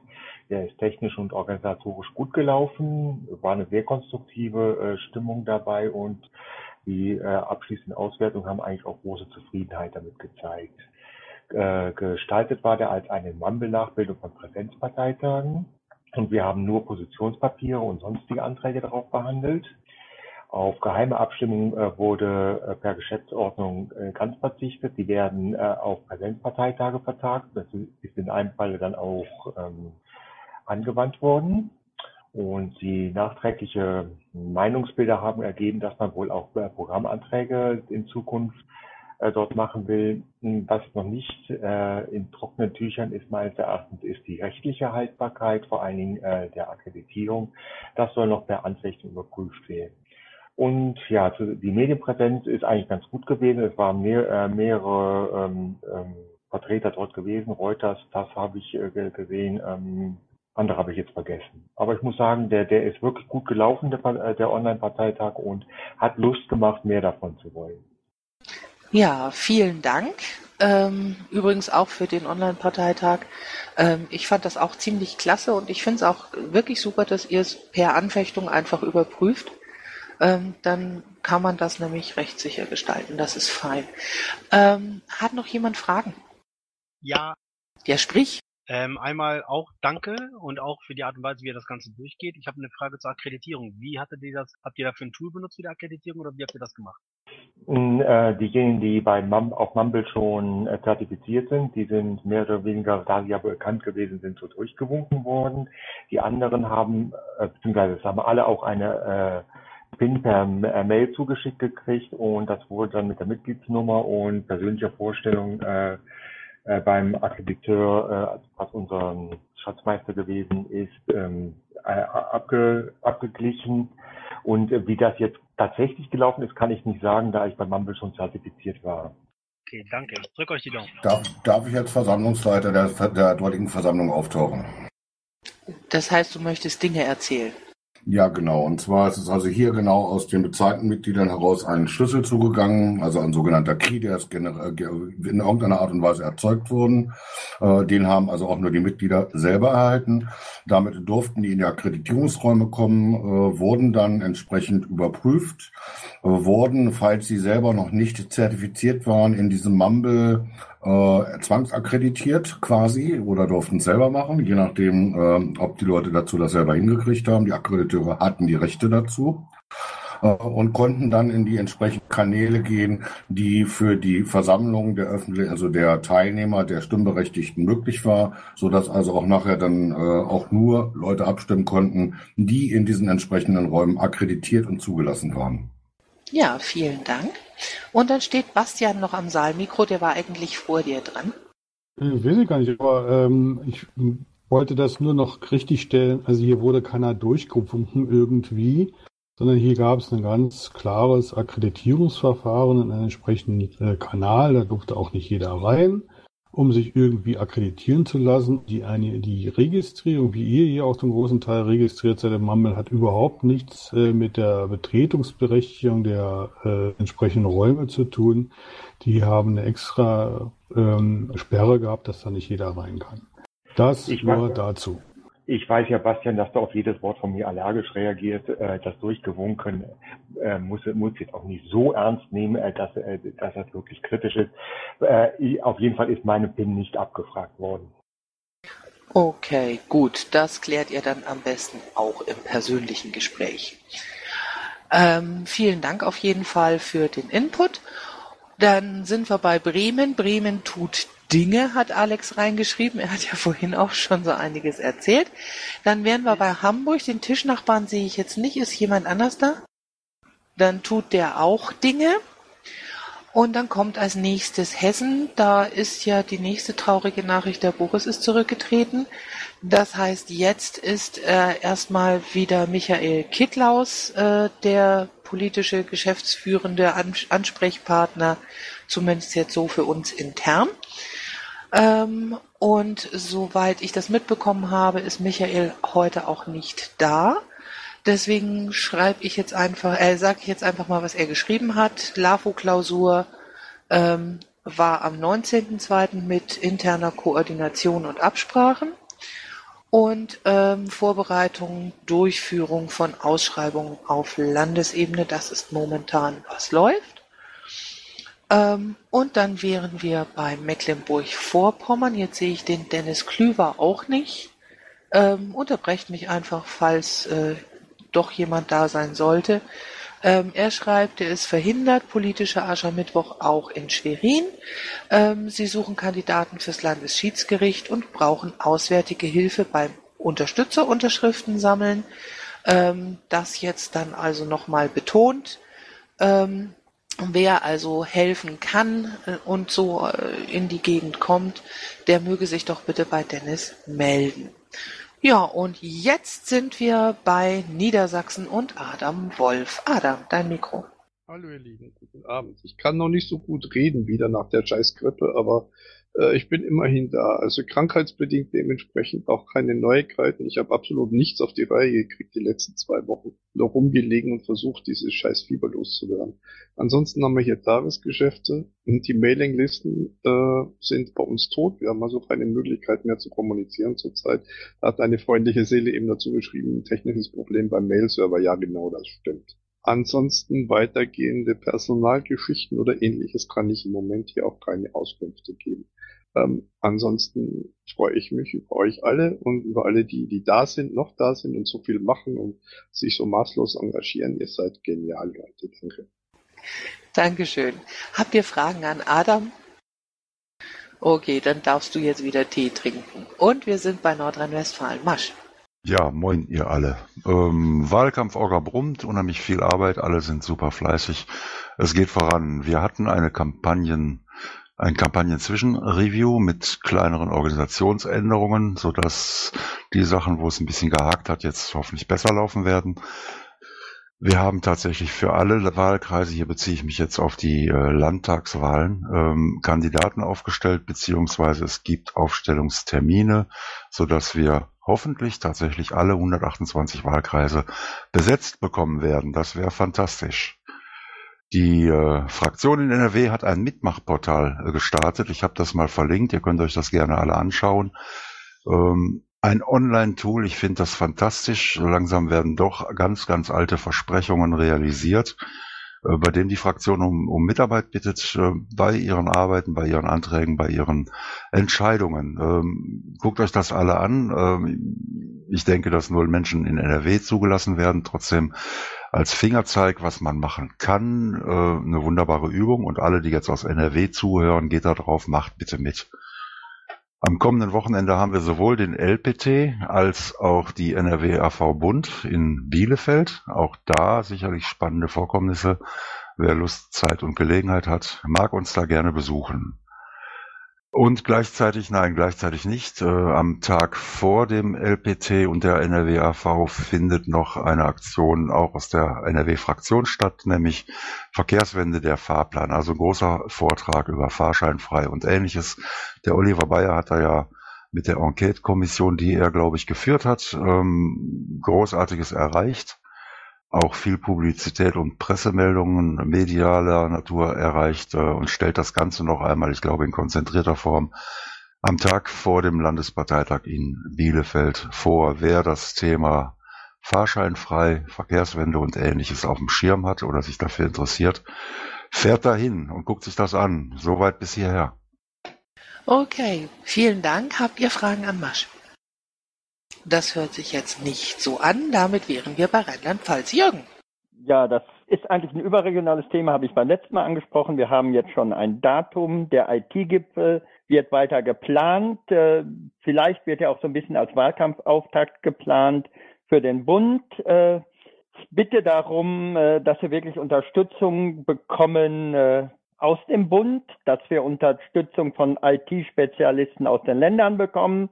Der ist technisch und organisatorisch gut gelaufen, war eine sehr konstruktive äh, Stimmung dabei und Die äh, abschließenden Auswertungen haben eigentlich auch große Zufriedenheit damit gezeigt. Äh, gestaltet war der als eine Mumble-Nachbildung von Präsenzparteitagen und wir haben nur Positionspapiere und sonstige Anträge darauf behandelt. Auf geheime Abstimmung äh, wurde äh, per Geschäftsordnung äh, ganz verzichtet. Die werden äh, auf Präsenzparteitage vertagt. Das ist in einem Fall dann auch ähm, angewandt worden. Und die nachträgliche Meinungsbilder haben ergeben, dass man wohl auch äh, Programmanträge in Zukunft äh, dort machen will. Was noch nicht in trockenen Tüchern ist, meines Erachtens, ist die rechtliche Haltbarkeit, vor allen Dingen der Akkreditierung. Das soll noch per Anfechtung überprüft werden. Und ja, die Medienpräsenz ist eigentlich ganz gut gewesen. Es waren mehr, äh, mehrere ähm, ähm, Vertreter dort gewesen. Reuters, das habe ich äh, gesehen. Ähm, andere habe ich jetzt vergessen. Aber ich muss sagen, der, der ist wirklich gut gelaufen, der, äh, der Online-Parteitag, und hat Lust gemacht, mehr davon zu wollen. Ja, vielen Dank. Ähm, übrigens auch für den Online-Parteitag. Ähm, ich fand das auch ziemlich klasse und ich finde es auch wirklich super, dass ihr es per Anfechtung einfach überprüft ähm, dann kann man das nämlich rechtssicher gestalten. Das ist fein. Ähm, hat noch jemand Fragen? Ja. Ja, sprich. Ähm, einmal auch danke und auch für die Art und Weise, wie ihr das Ganze durchgeht. Ich habe eine Frage zur Akkreditierung. Wie hattet ihr das, habt ihr dafür ein Tool benutzt für die Akkreditierung oder wie habt ihr das gemacht? Äh, diejenigen, die bei Mum, auf Mumble schon äh, zertifiziert sind, die sind mehr oder weniger, da sie ja bekannt gewesen sind, so durchgewunken worden. Die anderen haben, äh, beziehungsweise es haben alle auch eine äh, PIN per äh, Mail zugeschickt gekriegt und das wurde dann mit der Mitgliedsnummer und persönlicher Vorstellung äh, äh, beim Akkrediteur, äh, was unser Schatzmeister gewesen ist, ähm, äh, abge, abgeglichen. Und äh, wie das jetzt tatsächlich gelaufen ist, kann ich nicht sagen, da ich bei Mumble schon zertifiziert war. Okay, danke. Ich drück euch die Daumen. Darf, darf ich als Versammlungsleiter der, der dortigen Versammlung auftauchen? Das heißt, du möchtest Dinge erzählen. Ja, genau. Und zwar ist es also hier genau aus den bezahlten Mitgliedern heraus einen Schlüssel zugegangen, also ein sogenannter Key, der ist äh, in irgendeiner Art und Weise erzeugt worden. Äh, den haben also auch nur die Mitglieder selber erhalten. Damit durften die in die Akkreditierungsräume kommen, äh, wurden dann entsprechend überprüft, wurden, falls sie selber noch nicht zertifiziert waren, in diesem Mumble äh, zwangsakkreditiert quasi oder durften es selber machen, je nachdem, äh, ob die Leute dazu das selber hingekriegt haben. Die Akkrediteure hatten die Rechte dazu äh, und konnten dann in die entsprechenden Kanäle gehen, die für die Versammlung der öffentlichen, also der Teilnehmer, der Stimmberechtigten möglich war, so dass also auch nachher dann äh, auch nur Leute abstimmen konnten, die in diesen entsprechenden Räumen akkreditiert und zugelassen waren. Ja, vielen Dank. Und dann steht Bastian noch am Saalmikro, der war eigentlich vor dir dran. Ich weiß ich gar nicht, aber ähm, ich wollte das nur noch richtig stellen. Also hier wurde keiner durchgewunken irgendwie, sondern hier gab es ein ganz klares Akkreditierungsverfahren in einem entsprechenden äh, Kanal. Da durfte auch nicht jeder rein um sich irgendwie akkreditieren zu lassen. Die, eine, die Registrierung, wie ihr hier auch zum großen Teil registriert seid im Mammel, hat überhaupt nichts äh, mit der Betretungsberechtigung der äh, entsprechenden Räume zu tun. Die haben eine extra ähm, Sperre gehabt, dass da nicht jeder rein kann. Das ich nur dazu. Ich weiß ja, Bastian, dass du auf jedes Wort von mir allergisch reagiert. Äh, das Durchgewunken äh, muss, muss jetzt auch nicht so ernst nehmen, äh, dass, dass das wirklich kritisch ist. Auf jeden Fall ist meine PIN nicht abgefragt worden. Okay, gut. Das klärt ihr dann am besten auch im persönlichen Gespräch. Ähm, vielen Dank auf jeden Fall für den Input. Dann sind wir bei Bremen. Bremen tut Dinge, hat Alex reingeschrieben. Er hat ja vorhin auch schon so einiges erzählt. Dann wären wir bei Hamburg. Den Tischnachbarn sehe ich jetzt nicht. Ist jemand anders da? Dann tut der auch Dinge. Und dann kommt als nächstes Hessen. Da ist ja die nächste traurige Nachricht, der Boris ist zurückgetreten. Das heißt, jetzt ist äh, erstmal wieder Michael Kittlaus äh, der politische geschäftsführende Ansprechpartner, zumindest jetzt so für uns intern. Ähm, und soweit ich das mitbekommen habe, ist Michael heute auch nicht da. Deswegen schreibe ich jetzt einfach, äh, sage ich jetzt einfach mal, was er geschrieben hat. LAFO-Klausur ähm, war am 19.02. mit interner Koordination und Absprachen. und ähm, Vorbereitung, Durchführung von Ausschreibungen auf Landesebene. Das ist momentan, was läuft. Ähm, und dann wären wir bei Mecklenburg-Vorpommern. Jetzt sehe ich den Dennis Klüver auch nicht. Ähm, unterbrecht mich einfach, falls äh, doch jemand da sein sollte. Ähm, er schreibt, er ist verhindert, politischer Aschermittwoch auch in Schwerin. Ähm, sie suchen Kandidaten fürs Landesschiedsgericht und brauchen auswärtige Hilfe beim Unterstützerunterschriften sammeln. Ähm, das jetzt dann also nochmal betont. Ähm, wer also helfen kann äh, und so äh, in die Gegend kommt, der möge sich doch bitte bei Dennis melden. Ja, und jetzt sind wir bei Niedersachsen und Adam Wolf. Adam, dein Mikro. Hallo ihr Lieben, guten Abend. Ich kann noch nicht so gut reden wieder nach der Scheißgrippe, aber äh, ich bin immerhin da. Also krankheitsbedingt dementsprechend auch keine Neuigkeiten. Ich habe absolut nichts auf die Reihe gekriegt die letzten zwei Wochen. Noch rumgelegen und versucht, dieses scheiß Fieber loszuwerden. Ansonsten haben wir hier Tagesgeschäfte und die Mailinglisten äh, sind bei uns tot. Wir haben also keine Möglichkeit mehr zu kommunizieren zurzeit. Da hat eine freundliche Seele eben dazu geschrieben, technisches Problem beim Mailserver. Ja, genau, das stimmt. Ansonsten weitergehende Personalgeschichten oder ähnliches kann ich im Moment hier auch keine Auskünfte geben. Ähm, ansonsten freue ich mich über euch alle und über alle, die, die da sind, noch da sind und so viel machen und sich so maßlos engagieren. Ihr seid genial, Leute. Danke. Dankeschön. Habt ihr Fragen an Adam? Okay, dann darfst du jetzt wieder Tee trinken. Und wir sind bei Nordrhein-Westfalen. Masch. Ja, moin ihr alle. Ähm, Wahlkampf Orga brummt, unheimlich viel Arbeit, alle sind super fleißig. Es geht voran. Wir hatten eine Kampagnen, ein Kampagnen-Zwischenreview mit kleineren Organisationsänderungen, sodass die Sachen, wo es ein bisschen gehakt hat, jetzt hoffentlich besser laufen werden. Wir haben tatsächlich für alle Wahlkreise, hier beziehe ich mich jetzt auf die äh, Landtagswahlen, ähm, Kandidaten aufgestellt, beziehungsweise es gibt Aufstellungstermine, sodass wir hoffentlich tatsächlich alle 128 Wahlkreise besetzt bekommen werden. Das wäre fantastisch. Die äh, Fraktion in NRW hat ein Mitmachportal äh, gestartet. Ich habe das mal verlinkt. Ihr könnt euch das gerne alle anschauen. Ähm, ein Online-Tool. Ich finde das fantastisch. Langsam werden doch ganz, ganz alte Versprechungen realisiert. Äh, bei denen die Fraktion um, um Mitarbeit bittet äh, bei ihren Arbeiten, bei ihren Anträgen, bei ihren Entscheidungen. Ähm, guckt euch das alle an. Ähm, ich denke, dass null Menschen in NRW zugelassen werden. Trotzdem als Fingerzeig, was man machen kann, äh, eine wunderbare Übung. Und alle, die jetzt aus NRW zuhören, geht da drauf, macht bitte mit. Am kommenden Wochenende haben wir sowohl den LPT als auch die NRW AV Bund in Bielefeld. Auch da sicherlich spannende Vorkommnisse. Wer Lust, Zeit und Gelegenheit hat, mag uns da gerne besuchen. Und gleichzeitig, nein, gleichzeitig nicht. Äh, am Tag vor dem LPT und der NRW-AV findet noch eine Aktion auch aus der NRW-Fraktion statt, nämlich Verkehrswende der Fahrplan. Also großer Vortrag über Fahrscheinfrei und ähnliches. Der Oliver Bayer hat da ja mit der Enquete-Kommission, die er, glaube ich, geführt hat, ähm, Großartiges erreicht auch viel Publizität und Pressemeldungen medialer Natur erreicht äh, und stellt das Ganze noch einmal, ich glaube in konzentrierter Form, am Tag vor dem Landesparteitag in Bielefeld vor, wer das Thema fahrscheinfrei, Verkehrswende und ähnliches auf dem Schirm hat oder sich dafür interessiert, fährt dahin und guckt sich das an. Soweit bis hierher. Okay, vielen Dank. Habt ihr Fragen an Masch? Das hört sich jetzt nicht so an. Damit wären wir bei Rheinland-Pfalz. Jürgen. Ja, das ist eigentlich ein überregionales Thema, habe ich beim letzten Mal angesprochen. Wir haben jetzt schon ein Datum. Der IT-Gipfel wird weiter geplant. Äh, vielleicht wird er auch so ein bisschen als Wahlkampfauftakt geplant für den Bund. Äh, ich bitte darum, äh, dass wir wirklich Unterstützung bekommen aus dem Bund, dass wir Unterstützung von IT-Spezialisten aus den Ländern bekommen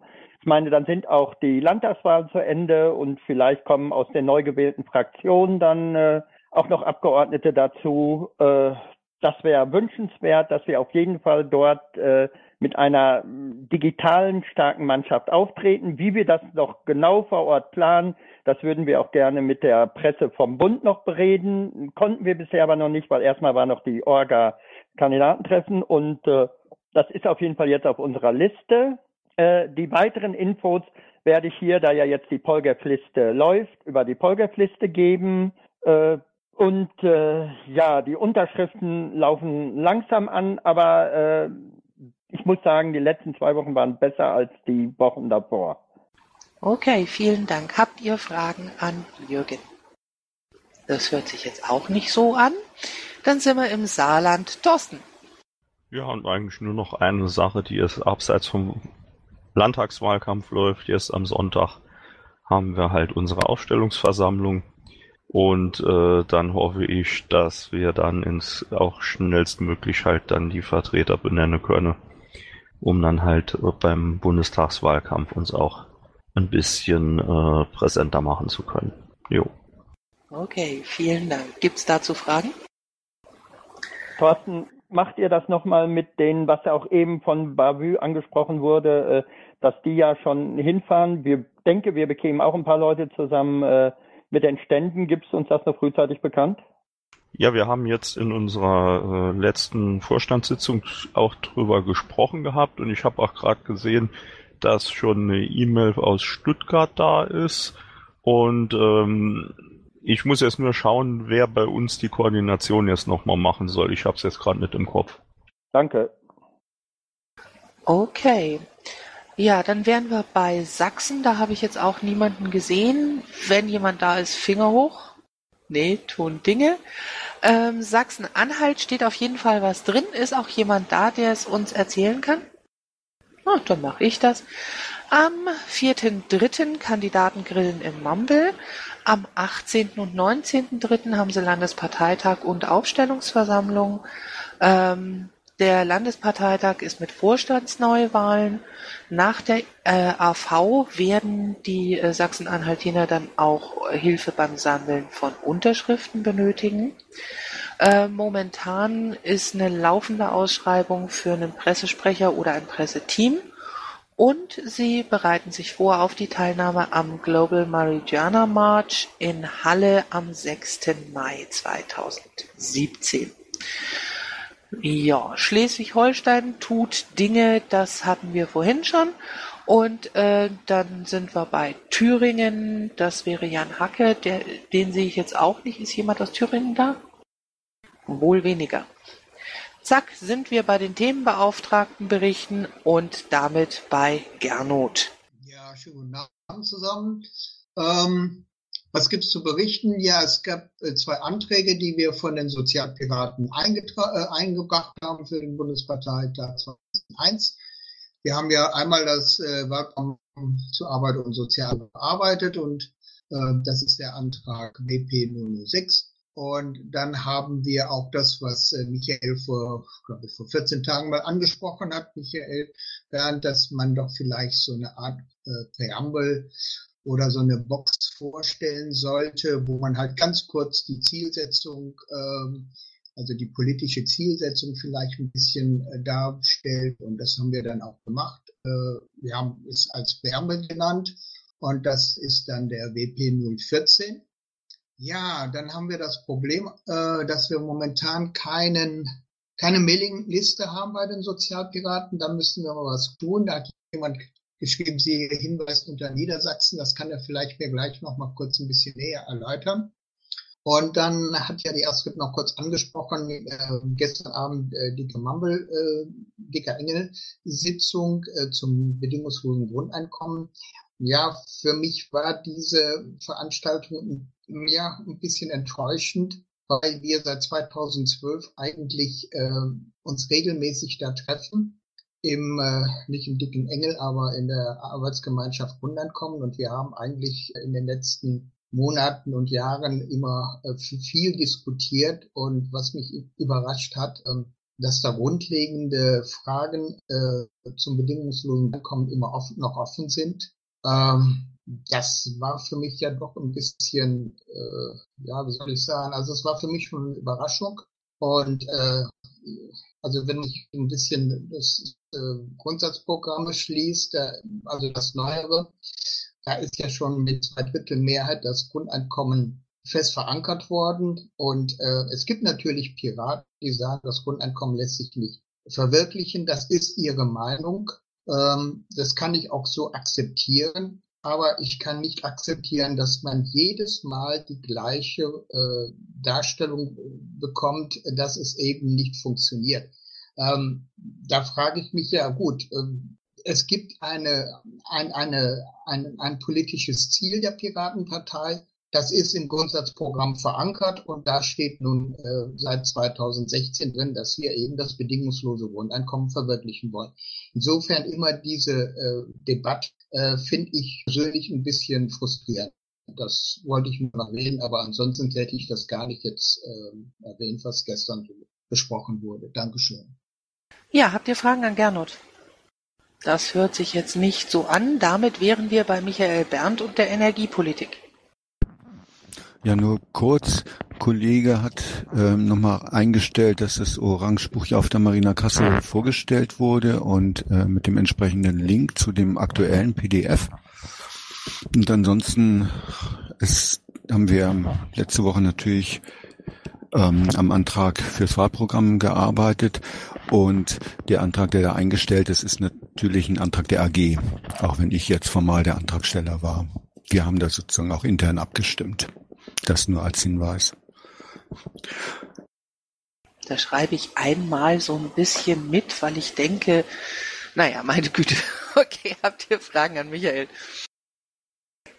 meine, dann sind auch die Landtagswahlen zu Ende und vielleicht kommen aus den neu gewählten Fraktionen dann äh, auch noch Abgeordnete dazu. Äh, das wäre wünschenswert, dass wir auf jeden Fall dort äh, mit einer digitalen starken Mannschaft auftreten. Wie wir das noch genau vor Ort planen, das würden wir auch gerne mit der Presse vom Bund noch bereden. Konnten wir bisher aber noch nicht, weil erstmal war noch die Orga Kandidatentreffen und äh, das ist auf jeden Fall jetzt auf unserer Liste. Äh, die weiteren Infos werde ich hier, da ja jetzt die Polgef-Liste läuft, über die Polgef-Liste geben. Äh, und äh, ja, die Unterschriften laufen langsam an, aber äh, ich muss sagen, die letzten zwei Wochen waren besser als die Wochen davor. Okay, vielen Dank. Habt ihr Fragen an Jürgen? Das hört sich jetzt auch nicht so an. Dann sind wir im Saarland. Thorsten. Ja, und eigentlich nur noch eine Sache, die ist abseits vom Landtagswahlkampf läuft. Jetzt am Sonntag haben wir halt unsere Aufstellungsversammlung. Und äh, dann hoffe ich, dass wir dann ins auch schnellstmöglich halt dann die Vertreter benennen können, um dann halt beim Bundestagswahlkampf uns auch ein bisschen äh, präsenter machen zu können. Jo. Okay, vielen Dank. Gibt es dazu Fragen? Thorsten, macht ihr das nochmal mit denen, was ja auch eben von Bavü angesprochen wurde, äh, dass die ja schon hinfahren? Wir denke, wir bekämen auch ein paar Leute zusammen äh, mit den Ständen. Gibt es uns das noch frühzeitig bekannt? Ja, wir haben jetzt in unserer äh, letzten Vorstandssitzung auch drüber gesprochen gehabt und ich habe auch gerade gesehen, dass schon eine E-Mail aus Stuttgart da ist und ähm, ich muss jetzt nur schauen, wer bei uns die Koordination jetzt nochmal machen soll. Ich habe es jetzt gerade nicht im Kopf. Danke. Okay. Ja, dann wären wir bei Sachsen. Da habe ich jetzt auch niemanden gesehen. Wenn jemand da ist, Finger hoch. Nee, tun Dinge. Ähm, Sachsen-Anhalt steht auf jeden Fall was drin. Ist auch jemand da, der es uns erzählen kann? Ah, dann mache ich das. Am 4.3. Kandidatengrillen im Mumble. Am 18. und 19.3. haben sie Landesparteitag und Aufstellungsversammlung. Ähm, der Landesparteitag ist mit Vorstandsneuwahlen. Nach der äh, AV werden die äh, Sachsen-Anhaltiner dann auch Hilfe beim Sammeln von Unterschriften benötigen. Äh, momentan ist eine laufende Ausschreibung für einen Pressesprecher oder ein Presseteam und sie bereiten sich vor auf die Teilnahme am Global Marijuana March in Halle am 6. Mai 2017. Ja, Schleswig-Holstein tut Dinge, das hatten wir vorhin schon. Und äh, dann sind wir bei Thüringen. Das wäre Jan Hacke. Der, den sehe ich jetzt auch nicht. Ist jemand aus Thüringen da? Wohl weniger. Zack, sind wir bei den Themenbeauftragten berichten und damit bei Gernot. Ja, schönen guten Abend zusammen. Ähm, was gibt's zu berichten? Ja, es gab äh, zwei Anträge, die wir von den Sozialpiraten äh, eingebracht haben für den Bundesparteitag 2001. Wir haben ja einmal das äh, Wahlprogramm zur Arbeit und Sozial bearbeitet und äh, das ist der Antrag WP 006. Und dann haben wir auch das, was äh, Michael vor, glaube ich, vor 14 Tagen mal angesprochen hat, Michael Bernd, dass man doch vielleicht so eine Art äh, Präambel oder so eine Box vorstellen sollte, wo man halt ganz kurz die Zielsetzung, ähm, also die politische Zielsetzung vielleicht ein bisschen äh, darstellt. Und das haben wir dann auch gemacht. Äh, wir haben es als Wärme genannt und das ist dann der WP 014. Ja, dann haben wir das Problem, äh, dass wir momentan keinen keine Mailingliste haben bei den Sozialpiraten. Da müssen wir mal was tun. Da hat jemand geschrieben, Sie hinweisen unter Niedersachsen. Das kann er vielleicht mir gleich noch mal kurz ein bisschen näher erläutern. Und dann hat ja die Astrid noch kurz angesprochen, äh, gestern Abend äh, die Mumble, äh, Dicker Engel Sitzung äh, zum bedingungslosen Grundeinkommen. Ja, für mich war diese Veranstaltung ja ein bisschen enttäuschend, weil wir seit 2012 eigentlich äh, uns regelmäßig da treffen im, äh, nicht im dicken Engel, aber in der Arbeitsgemeinschaft Grundeinkommen. Und wir haben eigentlich in den letzten Monaten und Jahren immer äh, viel diskutiert. Und was mich überrascht hat, äh, dass da grundlegende Fragen äh, zum bedingungslosen Einkommen immer offen, noch offen sind. Ähm, das war für mich ja doch ein bisschen, äh, ja, wie soll ich sagen, also es war für mich schon eine Überraschung. Und äh, also wenn ich ein bisschen das äh, Grundsatzprogramm schließt, der, also das Neuere, da ist ja schon mit zwei Drittel Mehrheit das Grundeinkommen fest verankert worden. Und äh, es gibt natürlich Piraten, die sagen, das Grundeinkommen lässt sich nicht verwirklichen. Das ist ihre Meinung. Ähm, das kann ich auch so akzeptieren. aber ich kann nicht akzeptieren, dass man jedes Mal die gleiche äh, Darstellung bekommt, dass es eben nicht funktioniert. Ähm, da frage ich mich ja gut, ähm, es gibt eine, ein, eine, ein, ein politisches Ziel der Piratenpartei, das ist im Grundsatzprogramm verankert und da steht nun äh, seit 2016 drin, dass wir eben das bedingungslose Grundeinkommen verwirklichen wollen. Insofern immer diese äh, Debatte äh, finde ich persönlich ein bisschen frustrierend. Das wollte ich nur noch erwähnen, aber ansonsten hätte ich das gar nicht jetzt äh, erwähnt, was gestern besprochen wurde. Dankeschön. Ja, habt ihr Fragen an Gernot? Das hört sich jetzt nicht so an. Damit wären wir bei Michael Berndt und der Energiepolitik. Ja, nur kurz. Kollege hat ähm, nochmal eingestellt, dass das Orangebuch ja auf der Marina Kassel vorgestellt wurde und äh, mit dem entsprechenden Link zu dem aktuellen PDF. Und ansonsten ist, haben wir letzte Woche natürlich ähm, am Antrag fürs Wahlprogramm gearbeitet und der Antrag, der da eingestellt ist, ist natürlich ein Antrag der AG, auch wenn ich jetzt formal der Antragsteller war. Wir haben da sozusagen auch intern abgestimmt. Das nur als Hinweis. Da schreibe ich einmal so ein bisschen mit, weil ich denke, naja, meine Güte. Okay, habt ihr Fragen an Michael?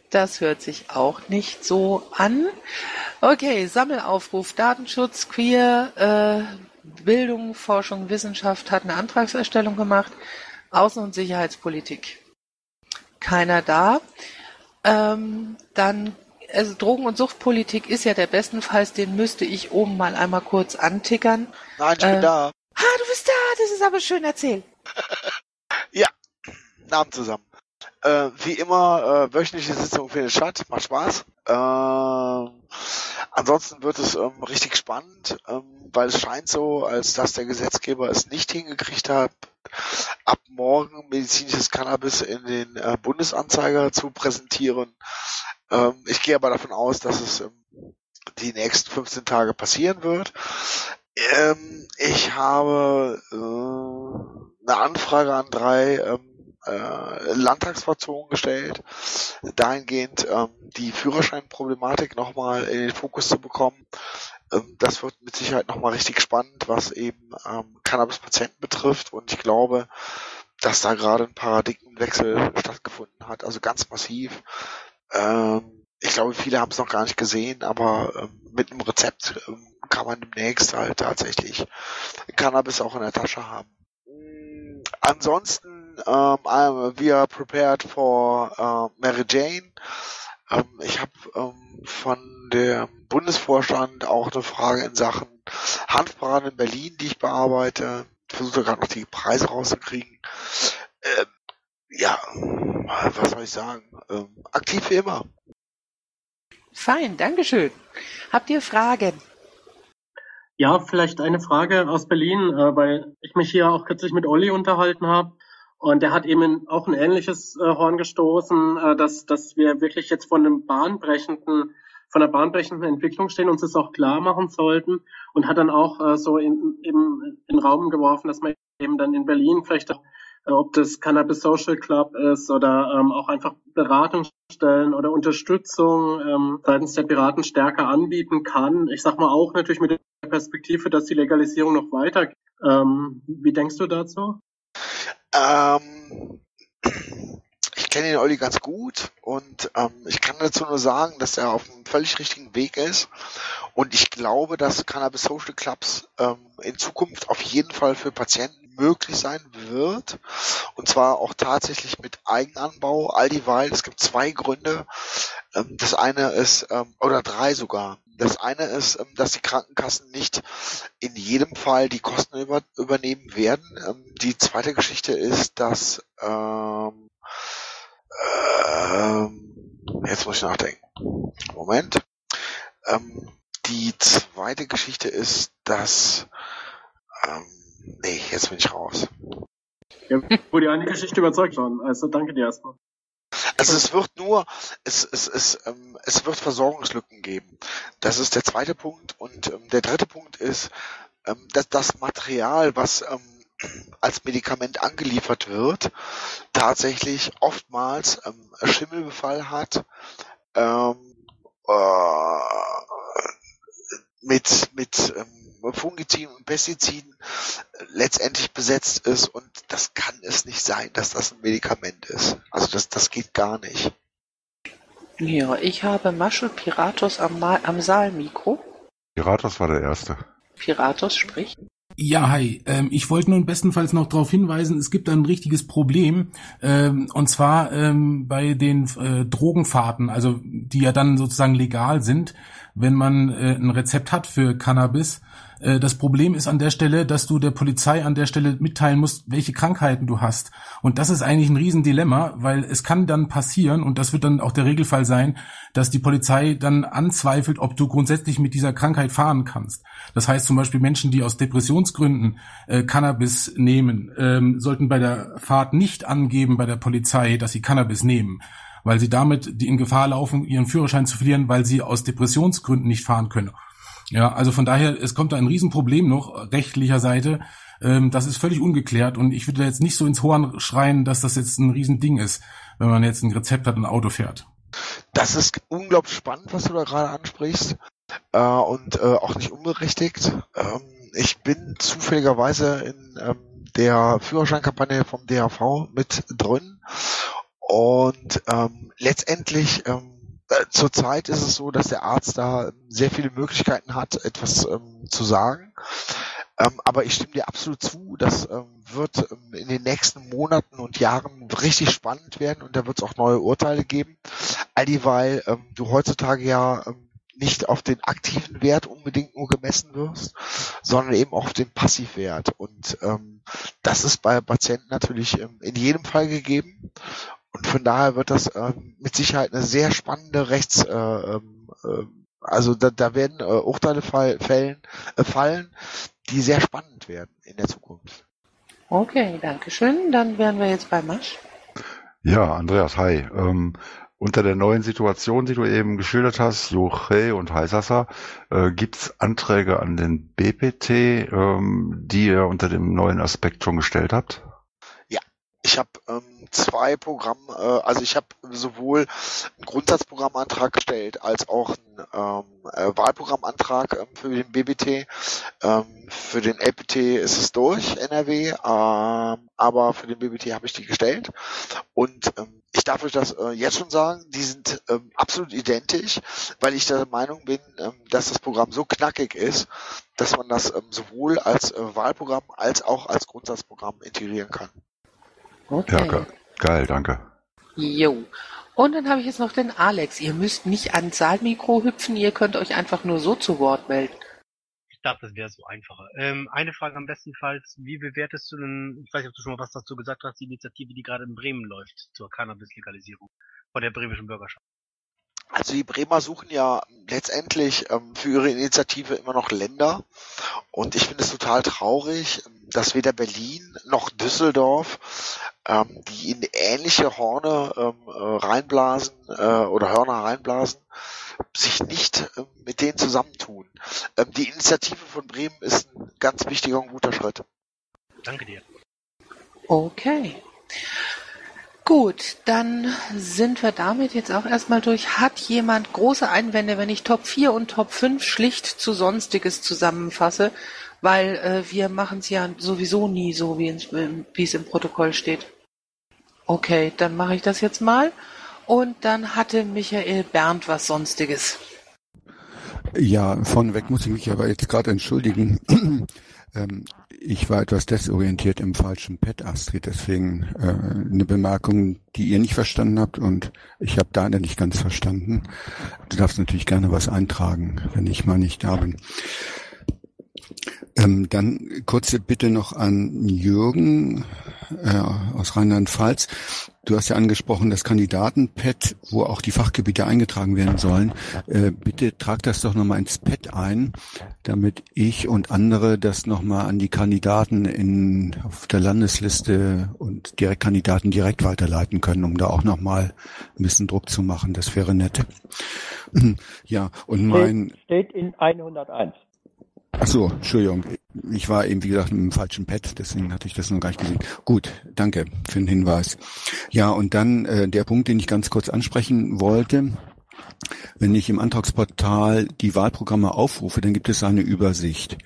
Das hört sich auch nicht so an. Okay, Sammelaufruf, Datenschutz, Queer, äh, Bildung, Forschung, Wissenschaft hat eine Antragserstellung gemacht. Außen- und Sicherheitspolitik. Keiner da. Ähm, dann also Drogen- und Suchtpolitik ist ja der bestenfalls, den müsste ich oben mal einmal kurz antickern. Nein, ich bin Äh, da. Ah, du bist da, das ist aber schön erzählt. Ja, Namen zusammen. Äh, wie immer, äh, wöchentliche Sitzung findet statt, macht Spaß. Äh, ansonsten wird es ähm, richtig spannend, ähm, weil es scheint so, als dass der Gesetzgeber es nicht hingekriegt hat, ab morgen medizinisches Cannabis in den äh, Bundesanzeiger zu präsentieren. Ähm, ich gehe aber davon aus, dass es ähm, die nächsten 15 Tage passieren wird. Ähm, ich habe äh, eine Anfrage an drei ähm, äh, Landtagsfraktionen gestellt, dahingehend ähm, die Führerscheinproblematik nochmal in den Fokus zu bekommen. Ähm, das wird mit Sicherheit nochmal richtig spannend, was eben ähm, Cannabis-Patienten betrifft und ich glaube, dass da gerade ein Paradigmenwechsel stattgefunden hat, also ganz massiv. Ähm, ich glaube, viele haben es noch gar nicht gesehen, aber ähm, mit einem Rezept ähm, kann man demnächst halt tatsächlich Cannabis auch in der Tasche haben. Mm, Ansonsten, ähm, I'm- we are prepared for äh, Mary Jane. Ähm, ich habe ähm, von dem Bundesvorstand auch eine Frage in Sachen Hanfbraten in Berlin, die ich bearbeite. Ich versuche gerade noch die Preise rauszukriegen. Ähm, ja, was soll ich sagen? Ähm, aktiv wie immer. Fein, Dankeschön. Habt ihr Fragen? Ja, vielleicht eine Frage aus Berlin, äh, weil ich mich hier auch kürzlich mit Olli unterhalten habe. Und der hat eben auch ein ähnliches äh, Horn gestoßen, äh, dass, dass wir wirklich jetzt von einem bahnbrechenden, von einer bahnbrechenden Entwicklung stehen, uns das auch klar machen sollten. Und hat dann auch äh, so in, eben in den Raum geworfen, dass man eben dann in Berlin vielleicht auch, äh, ob das Cannabis Social Club ist oder ähm, auch einfach Beratungsstellen oder Unterstützung ähm, seitens der Piraten stärker anbieten kann. Ich sag mal auch natürlich mit der Perspektive, dass die Legalisierung noch weitergeht. Ähm, wie denkst du dazu? Ähm, ich kenne den Olli ganz gut und ähm, ich kann dazu nur sagen, dass er auf einem völlig richtigen Weg ist. Und ich glaube, dass Cannabis Social Clubs ähm, in Zukunft auf jeden Fall für Patienten möglich sein wird. Und zwar auch tatsächlich mit Eigenanbau. All dieweil, es gibt zwei Gründe. Ähm, das eine ist, ähm, oder drei sogar. Das eine ist, ähm, dass die Krankenkassen nicht in jedem Fall die Kosten über, übernehmen werden. Die zweite Geschichte ist, dass ähm, ähm, jetzt muss ich nachdenken. Moment. Ähm, die zweite Geschichte ist, dass ähm, nee, jetzt bin ich raus. Ja, wurde ja eine Geschichte überzeugt worden. Also danke dir erstmal. Also es wird nur, es, es, es, ähm, es wird Versorgungslücken geben. Das ist der zweite Punkt. Und ähm, der dritte Punkt ist, ähm, dass das Material, was ähm, als Medikament angeliefert wird, tatsächlich oftmals ähm, Schimmelbefall hat, ähm, äh, mit, mit ähm, Fungiziden und Pestiziden äh, letztendlich besetzt ist und das kann es nicht sein, dass das ein Medikament ist. Also das, das geht gar nicht. Ja, ich habe Maschel Piratus am, Ma am Saalmikro. Piratus war der Erste. Piratus spricht. Ja, hi. Ähm, ich wollte nun bestenfalls noch darauf hinweisen, es gibt ein richtiges Problem, ähm, und zwar ähm, bei den äh, Drogenfahrten, also die ja dann sozusagen legal sind, wenn man äh, ein Rezept hat für Cannabis. Äh, das Problem ist an der Stelle, dass du der Polizei an der Stelle mitteilen musst, welche Krankheiten du hast. Und das ist eigentlich ein Riesendilemma, weil es kann dann passieren, und das wird dann auch der Regelfall sein, dass die Polizei dann anzweifelt, ob du grundsätzlich mit dieser Krankheit fahren kannst. Das heißt zum Beispiel Menschen, die aus Depressionsgründen äh, Cannabis nehmen, ähm, sollten bei der Fahrt nicht angeben bei der Polizei, dass sie Cannabis nehmen weil sie damit die in Gefahr laufen, ihren Führerschein zu verlieren, weil sie aus Depressionsgründen nicht fahren können. Ja, also von daher, es kommt da ein Riesenproblem noch rechtlicher Seite. Ähm, das ist völlig ungeklärt und ich würde jetzt nicht so ins Horn schreien, dass das jetzt ein Riesending ist, wenn man jetzt ein Rezept hat und ein Auto fährt. Das ist unglaublich spannend, was du da gerade ansprichst äh, und äh, auch nicht unberechtigt. Ähm, ich bin zufälligerweise in ähm, der Führerscheinkampagne vom DHV mit drin und ähm, letztendlich ähm, äh, zurzeit ist es so, dass der Arzt da sehr viele Möglichkeiten hat, etwas ähm, zu sagen. Ähm, aber ich stimme dir absolut zu, das ähm, wird ähm, in den nächsten Monaten und Jahren richtig spannend werden und da wird es auch neue Urteile geben. All dieweil ähm, du heutzutage ja ähm, nicht auf den aktiven Wert unbedingt nur gemessen wirst, sondern eben auch auf den Passivwert. Und ähm, das ist bei Patienten natürlich ähm, in jedem Fall gegeben. Und von daher wird das ähm, mit Sicherheit eine sehr spannende Rechts, äh, ähm, äh, also da, da werden äh, Urteile fall, fällen, äh, fallen, die sehr spannend werden in der Zukunft. Okay, danke schön. Dann wären wir jetzt bei Masch. Ja, Andreas, hi. Ähm, unter der neuen Situation, die du eben geschildert hast, Joche und Heisasser, äh, gibt Anträge an den BPT, ähm, die ihr unter dem neuen Aspekt schon gestellt habt? Ja, ich habe ähm, zwei Programme, äh, also ich habe sowohl einen Grundsatzprogrammantrag gestellt als auch einen ähm, äh, Wahlprogrammantrag ähm, für den BBT. Ähm, für den LPT ist es durch, NRW, ähm, aber für den BBT habe ich die gestellt. Und ähm, ich darf euch das äh, jetzt schon sagen, die sind ähm, absolut identisch, weil ich der Meinung bin, ähm, dass das Programm so knackig ist, dass man das ähm, sowohl als äh, Wahlprogramm als auch als Grundsatzprogramm integrieren kann. Okay. Ja, geil, danke. Jo. Und dann habe ich jetzt noch den Alex. Ihr müsst nicht ans Saalmikro hüpfen, ihr könnt euch einfach nur so zu Wort melden. Ich dachte, das wäre so einfacher. Ähm, eine Frage am bestenfalls, wie bewertest du denn, ich weiß nicht, ob du schon mal was dazu gesagt hast, die Initiative, die gerade in Bremen läuft zur Cannabis-Legalisierung von der bremischen Bürgerschaft? Also die Bremer suchen ja letztendlich ähm, für ihre Initiative immer noch Länder. Und ich finde es total traurig, dass weder Berlin noch Düsseldorf ähm, die in ähnliche Horne ähm, äh, reinblasen äh, oder Hörner reinblasen, sich nicht ähm, mit denen zusammentun. Ähm, die Initiative von Bremen ist ein ganz wichtiger und guter Schritt. Danke dir. Okay. Gut, dann sind wir damit jetzt auch erstmal durch. Hat jemand große Einwände, wenn ich Top 4 und Top 5 schlicht zu Sonstiges zusammenfasse? Weil äh, wir machen es ja sowieso nie so, wie, es im Protokoll steht. Okay, dann mache ich das jetzt mal. Und dann hatte Michael Bernd was Sonstiges. Ja, vorneweg muss ich mich aber jetzt gerade entschuldigen. ähm, ich war etwas desorientiert im falschen Pad, Astrid. Deswegen äh, eine Bemerkung, die ihr nicht verstanden habt und ich habe deine nicht ganz verstanden. Du darfst natürlich gerne was eintragen, wenn ich mal nicht da bin. Ähm, dann kurze Bitte noch an Jürgen äh, aus Rheinland-Pfalz. Du hast ja angesprochen, das Kandidatenpad, wo auch die Fachgebiete eingetragen werden sollen. Äh, bitte trag das doch nochmal ins Pad ein, damit ich und andere das nochmal an die Kandidaten in, auf der Landesliste und Direktkandidaten direkt weiterleiten können, um da auch nochmal ein bisschen Druck zu machen. Das wäre nett. Ja, und mein... Steht, steht in 101. Ach so, Entschuldigung. Ich war eben, wie gesagt, im falschen Pad, deswegen hatte ich das noch gar nicht gesehen. Gut, danke für den Hinweis. Ja, und dann äh, der Punkt, den ich ganz kurz ansprechen wollte. Wenn ich im Antragsportal die Wahlprogramme aufrufe, dann gibt es eine Übersicht.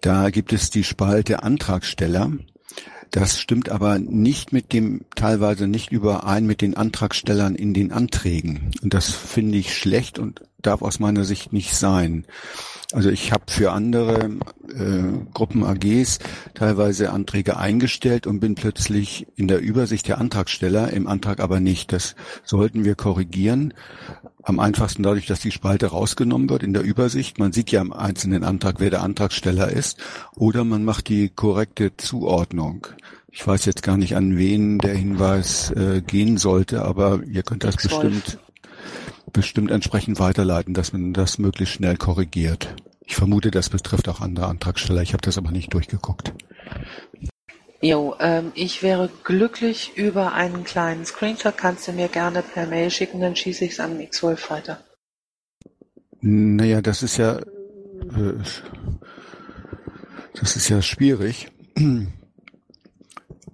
Da gibt es die Spalte Antragsteller. Das stimmt aber nicht mit dem, teilweise nicht überein mit den Antragstellern in den Anträgen. Und das finde ich schlecht und darf aus meiner Sicht nicht sein. Also ich habe für andere äh, Gruppen AGs teilweise Anträge eingestellt und bin plötzlich in der Übersicht der Antragsteller, im Antrag aber nicht. Das sollten wir korrigieren. Am einfachsten dadurch, dass die Spalte rausgenommen wird in der Übersicht. Man sieht ja im einzelnen Antrag, wer der Antragsteller ist. Oder man macht die korrekte Zuordnung. Ich weiß jetzt gar nicht, an wen der Hinweis äh, gehen sollte, aber ihr könnt das bestimmt bestimmt entsprechend weiterleiten, dass man das möglichst schnell korrigiert. Ich vermute, das betrifft auch andere Antragsteller. Ich habe das aber nicht durchgeguckt. Jo, ähm, ich wäre glücklich über einen kleinen Screenshot. Kannst du mir gerne per Mail schicken, dann schieße ich es an X12 weiter. Naja, das ist ja äh, das ist ja schwierig.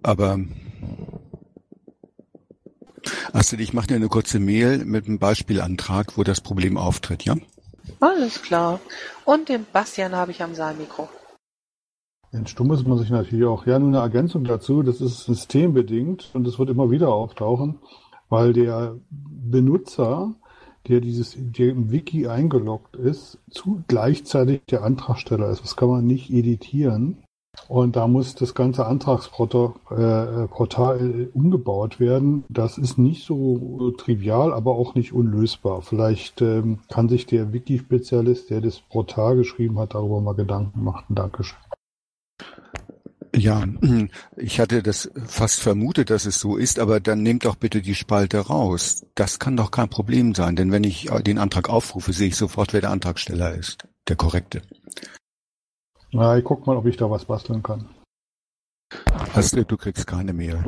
Aber Astrid, ich mache dir eine kurze Mail mit einem Beispielantrag, wo das Problem auftritt, ja? Alles klar. Und den Bastian habe ich am Saalmikro. Entstummen muss man sich natürlich auch. Ja, nur eine Ergänzung dazu. Das ist systembedingt und es wird immer wieder auftauchen, weil der Benutzer, der dieses, der im Wiki eingeloggt ist, zu gleichzeitig der Antragsteller ist. Das kann man nicht editieren. Und da muss das ganze Antragsportal äh, umgebaut werden. Das ist nicht so trivial, aber auch nicht unlösbar. Vielleicht ähm, kann sich der Wiki-Spezialist, der das Portal geschrieben hat, darüber mal Gedanken machen. Dankeschön. Ja, ich hatte das fast vermutet, dass es so ist, aber dann nehmt doch bitte die Spalte raus. Das kann doch kein Problem sein, denn wenn ich den Antrag aufrufe, sehe ich sofort, wer der Antragsteller ist. Der korrekte. Na, ich guck mal, ob ich da was basteln kann. Astrid, du kriegst keine Mail.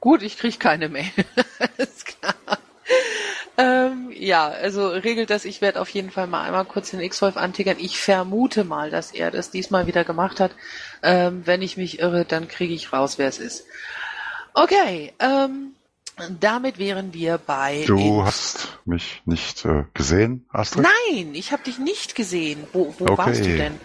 Gut, ich krieg keine Mail. Alles klar. Ähm, ja, also regelt das, ich werde auf jeden Fall mal einmal kurz den X-Wolf antickern. Ich vermute mal, dass er das diesmal wieder gemacht hat. Ähm, wenn ich mich irre, dann kriege ich raus, wer es ist. Okay, ähm, damit wären wir bei. Du hast mich nicht äh, gesehen, Astrid? Nein, ich habe dich nicht gesehen. Wo, wo Okay. warst du denn?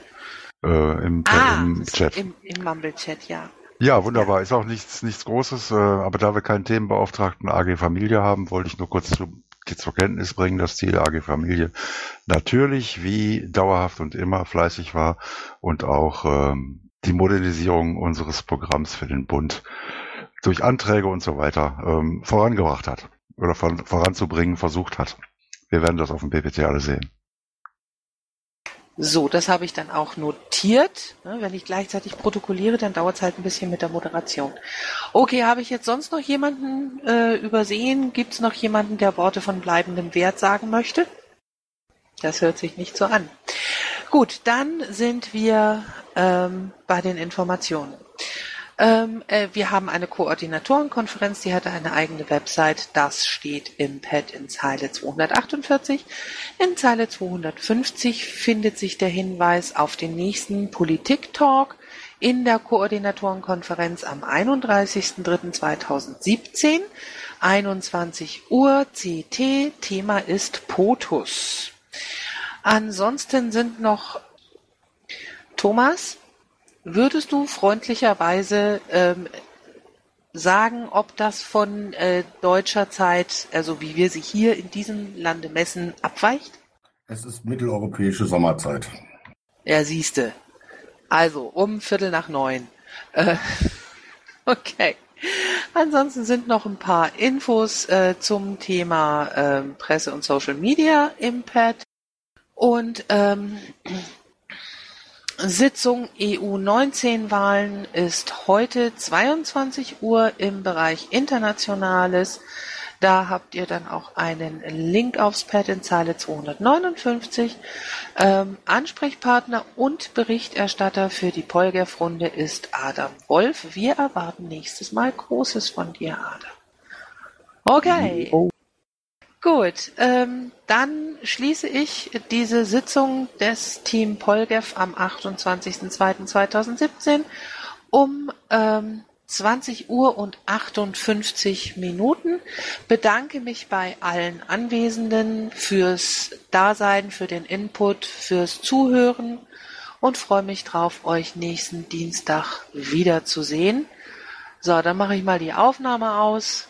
Äh, Im, Ah, im Chat. Im, im Mumble-Chat, ja. Ja, wunderbar. Ist auch nichts, nichts Großes, äh, aber da wir keinen Themenbeauftragten AG Familie haben, wollte ich nur kurz zu, zur Kenntnis bringen, dass die AG Familie natürlich wie dauerhaft und immer fleißig war und auch ähm, die Modernisierung unseres Programms für den Bund durch Anträge und so weiter ähm, vorangebracht hat oder vor, voranzubringen versucht hat. Wir werden das auf dem BPT alle sehen. So, das habe ich dann auch notiert. Ne, Wenn ich gleichzeitig protokolliere, dann dauert es halt ein bisschen mit der Moderation. Okay, habe ich jetzt sonst noch jemanden äh, übersehen? Gibt es noch jemanden, der Worte von bleibendem Wert sagen möchte? Das hört sich nicht so an. Gut, dann sind wir ähm, bei den Informationen. Ähm, äh, wir haben eine Koordinatorenkonferenz, die hatte eine eigene Website. Das steht im Pad in Zeile 248. In Zeile 250 findet sich der Hinweis auf den nächsten Politik-Talk in der Koordinatorenkonferenz am 31.03.2017, 21 Uhr CT. Thema ist POTUS. Ansonsten sind noch Thomas, würdest du freundlicherweise ähm, sagen, ob das von äh, deutscher Zeit, also wie wir sie hier in diesem Lande messen, abweicht? Es ist mitteleuropäische Sommerzeit. Ja, siehste. Also um Viertel nach neun. Äh, okay. Ansonsten sind noch ein paar Infos äh, zum Thema ähm, Presse und Social Media im Pad. Und ähm, Sitzung EU-19-Wahlen ist heute 22 Uhr im Bereich Internationales. Da habt ihr dann auch einen Link aufs Pad in Zeile 259. Ähm, Ansprechpartner und Berichterstatter für die Polgef-Runde ist Adam Wolf. Wir erwarten nächstes Mal Großes von dir, Adam. Okay. Gut, ähm, dann schließe ich diese Sitzung des Team Polgef am 28.02.2017 um ähm, 20 Uhr und 58 Minuten. Bedanke mich bei allen Anwesenden fürs Dasein, für den Input, fürs Zuhören und freue mich drauf, euch nächsten Dienstag wiederzusehen. So, dann mache ich mal die Aufnahme aus.